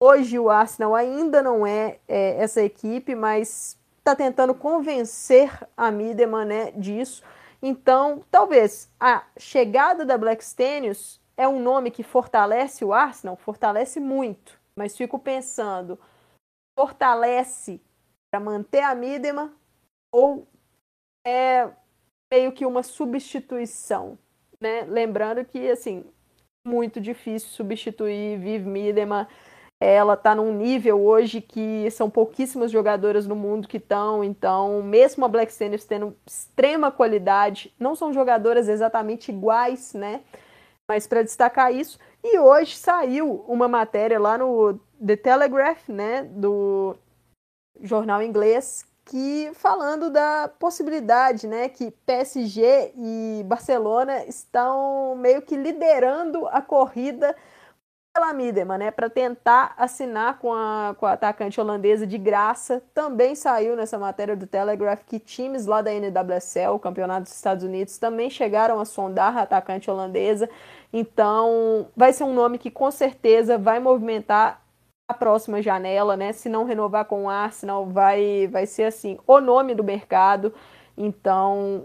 Hoje o Arsenal ainda não é, é essa equipe, mas está tentando convencer a Mideman né, disso. Então, talvez a chegada da Black Stenius é um nome que fortalece o Arsenal, fortalece muito, mas fico pensando, fortalece para manter a Mideman ou é meio que uma substituição, né? Lembrando que assim, muito difícil substituir Viv Miedema. Ela está num nível hoje que são pouquíssimas jogadoras no mundo que estão, então, mesmo a Black Stenius tendo extrema qualidade, não são jogadoras exatamente iguais, né? Mas para destacar isso, e hoje saiu uma matéria lá no The Telegraph, né, do jornal inglês, que falando da possibilidade, né, que PSG e Barcelona estão meio que liderando a corrida pela Midema, né, para tentar assinar com a, com a atacante holandesa de graça. Também saiu nessa matéria do Telegraph que times lá da NWSL, o Campeonato dos Estados Unidos, também chegaram a sondar a atacante holandesa. Então, vai ser um nome que com certeza vai movimentar a próxima janela, né? Se não renovar com o Arsenal, vai, vai ser assim, o nome do mercado. Então,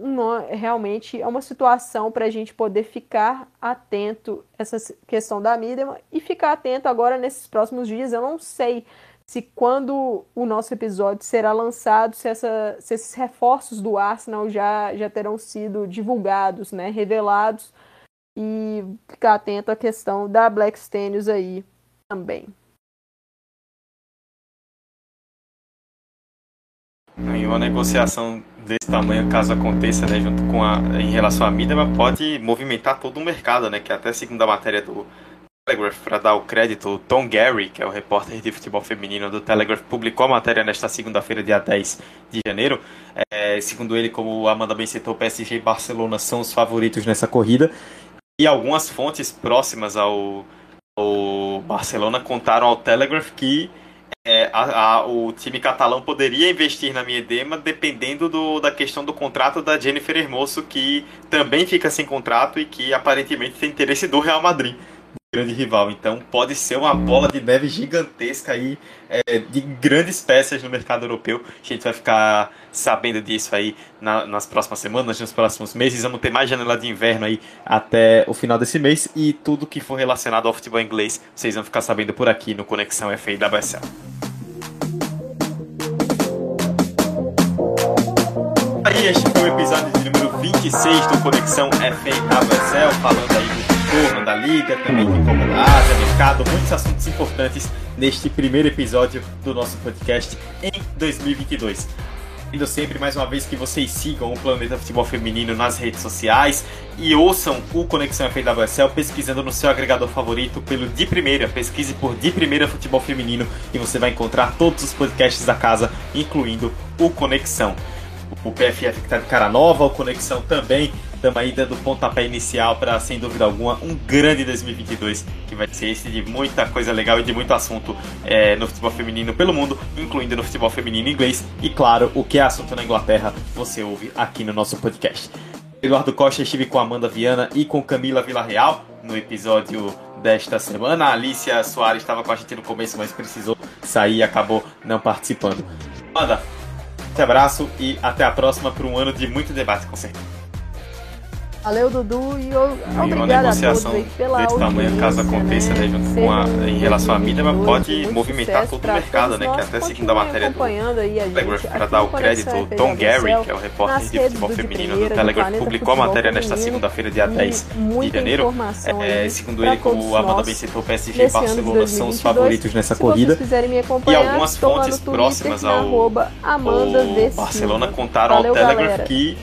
realmente é uma situação para a gente poder ficar atento essa questão da mídia e ficar atento agora nesses próximos dias. Eu não sei se quando o nosso episódio será lançado, se, essa, se esses reforços do Arsenal já, já terão sido divulgados, né, revelados, e ficar atento à questão da Black Stenius aí também. E uma negociação desse tamanho, caso aconteça, né, junto com a, em relação à mídia, pode movimentar todo o mercado, né, que até segundo a matéria do Telegraph, para dar o crédito, o Tom Gary, que é o repórter de futebol feminino do Telegraph, publicou a matéria nesta segunda-feira, dia 10 de janeiro. É, segundo ele, como a Amanda bem citou, PSG e Barcelona são os favoritos nessa corrida. E algumas fontes próximas ao, ao Barcelona contaram ao Telegraph que é, a, a, o time catalão poderia investir na Miedema dependendo do, da questão do contrato da Jennifer Hermoso, que também fica sem contrato e que aparentemente tem interesse do Real Madrid grande rival. Então pode ser uma bola de neve gigantesca aí, é, de grandes peças no mercado europeu. A gente vai ficar sabendo disso aí na, nas próximas semanas, nos próximos meses. Vamos ter mais janela de inverno aí até o final desse mês. E tudo que for relacionado ao futebol inglês, vocês vão ficar sabendo por aqui no Conexão FA da WSL. Aí este foi o episódio de número 26 do Conexão FA da WSL, falando aí do retorno da liga, também de Copa da Ásia, mercado, muitos assuntos importantes neste primeiro episódio do nosso podcast em 2022. Pedindo sempre mais uma vez que vocês sigam o Planeta Futebol Feminino nas redes sociais e ouçam o Conexão FWSL pesquisando no seu agregador favorito pelo De Primeira. Pesquise por De Primeira Futebol Feminino e você vai encontrar todos os podcasts da casa, incluindo o Conexão. O PFF que está de cara nova, o Conexão também Estamos aí dando pontapé inicial para, sem dúvida alguma, um grande 2022 que vai ser esse de muita coisa legal e de muito assunto é, no futebol feminino pelo mundo, incluindo no futebol feminino inglês. E claro, o que é assunto na Inglaterra você ouve aqui no nosso podcast. Eduardo Costa estive com Amanda Viana e com Camila Villarreal no episódio desta semana. A Alicia Soares estava com a gente no começo, mas precisou sair e acabou não participando. Amanda, um abraço e até a próxima para um ano de muito debate, com certeza. Valeu, Dudu, e eu, e obrigada a todos aí desse tamanho, caso aconteça, né, junto com a, em relação à mídia, mas pode movimentar todo o mercado, né, que até seguindo a matéria do Telegraph, para dar o crédito, o Tom Gary, que é o repórter de futebol feminino do Telegraph, publicou a matéria nesta segunda-feira, dia 10 de janeiro. É, segundo ele, como a Amanda bem citou, PSG e Barcelona são os favoritos nessa corrida. E algumas fontes próximas ao Barcelona contaram ao Telegraph que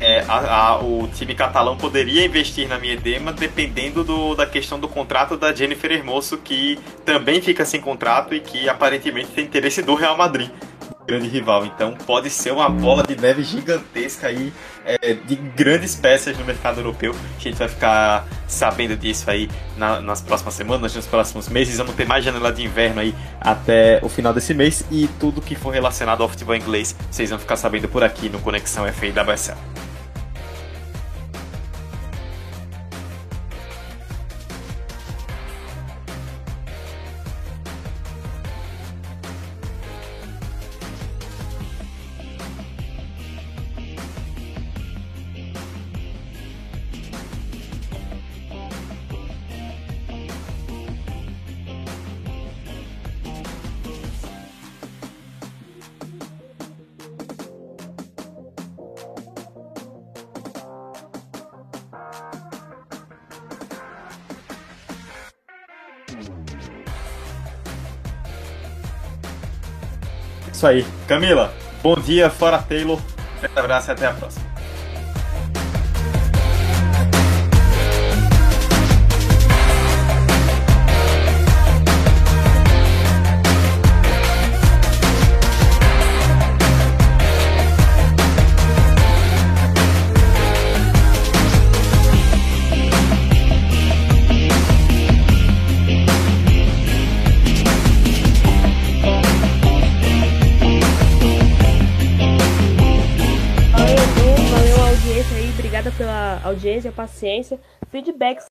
é, a, a, o time catalão poderia investir na Miedema dependendo do, da questão do contrato da Jennifer Hermoso, que também fica sem contrato e que aparentemente tem interesse do Real Madrid grande rival. Então pode ser uma bola de neve gigantesca aí é, de grandes peças no mercado europeu. A gente vai ficar sabendo disso aí na, nas próximas semanas, nos próximos meses. Vamos ter mais janela de inverno aí até o final desse mês e tudo que for relacionado ao futebol inglês vocês vão ficar sabendo por aqui no Conexão FA da WSL. Aí. Camila, bom dia, fora Taylor. Um abraço e até a próxima. Paciência, feedbacks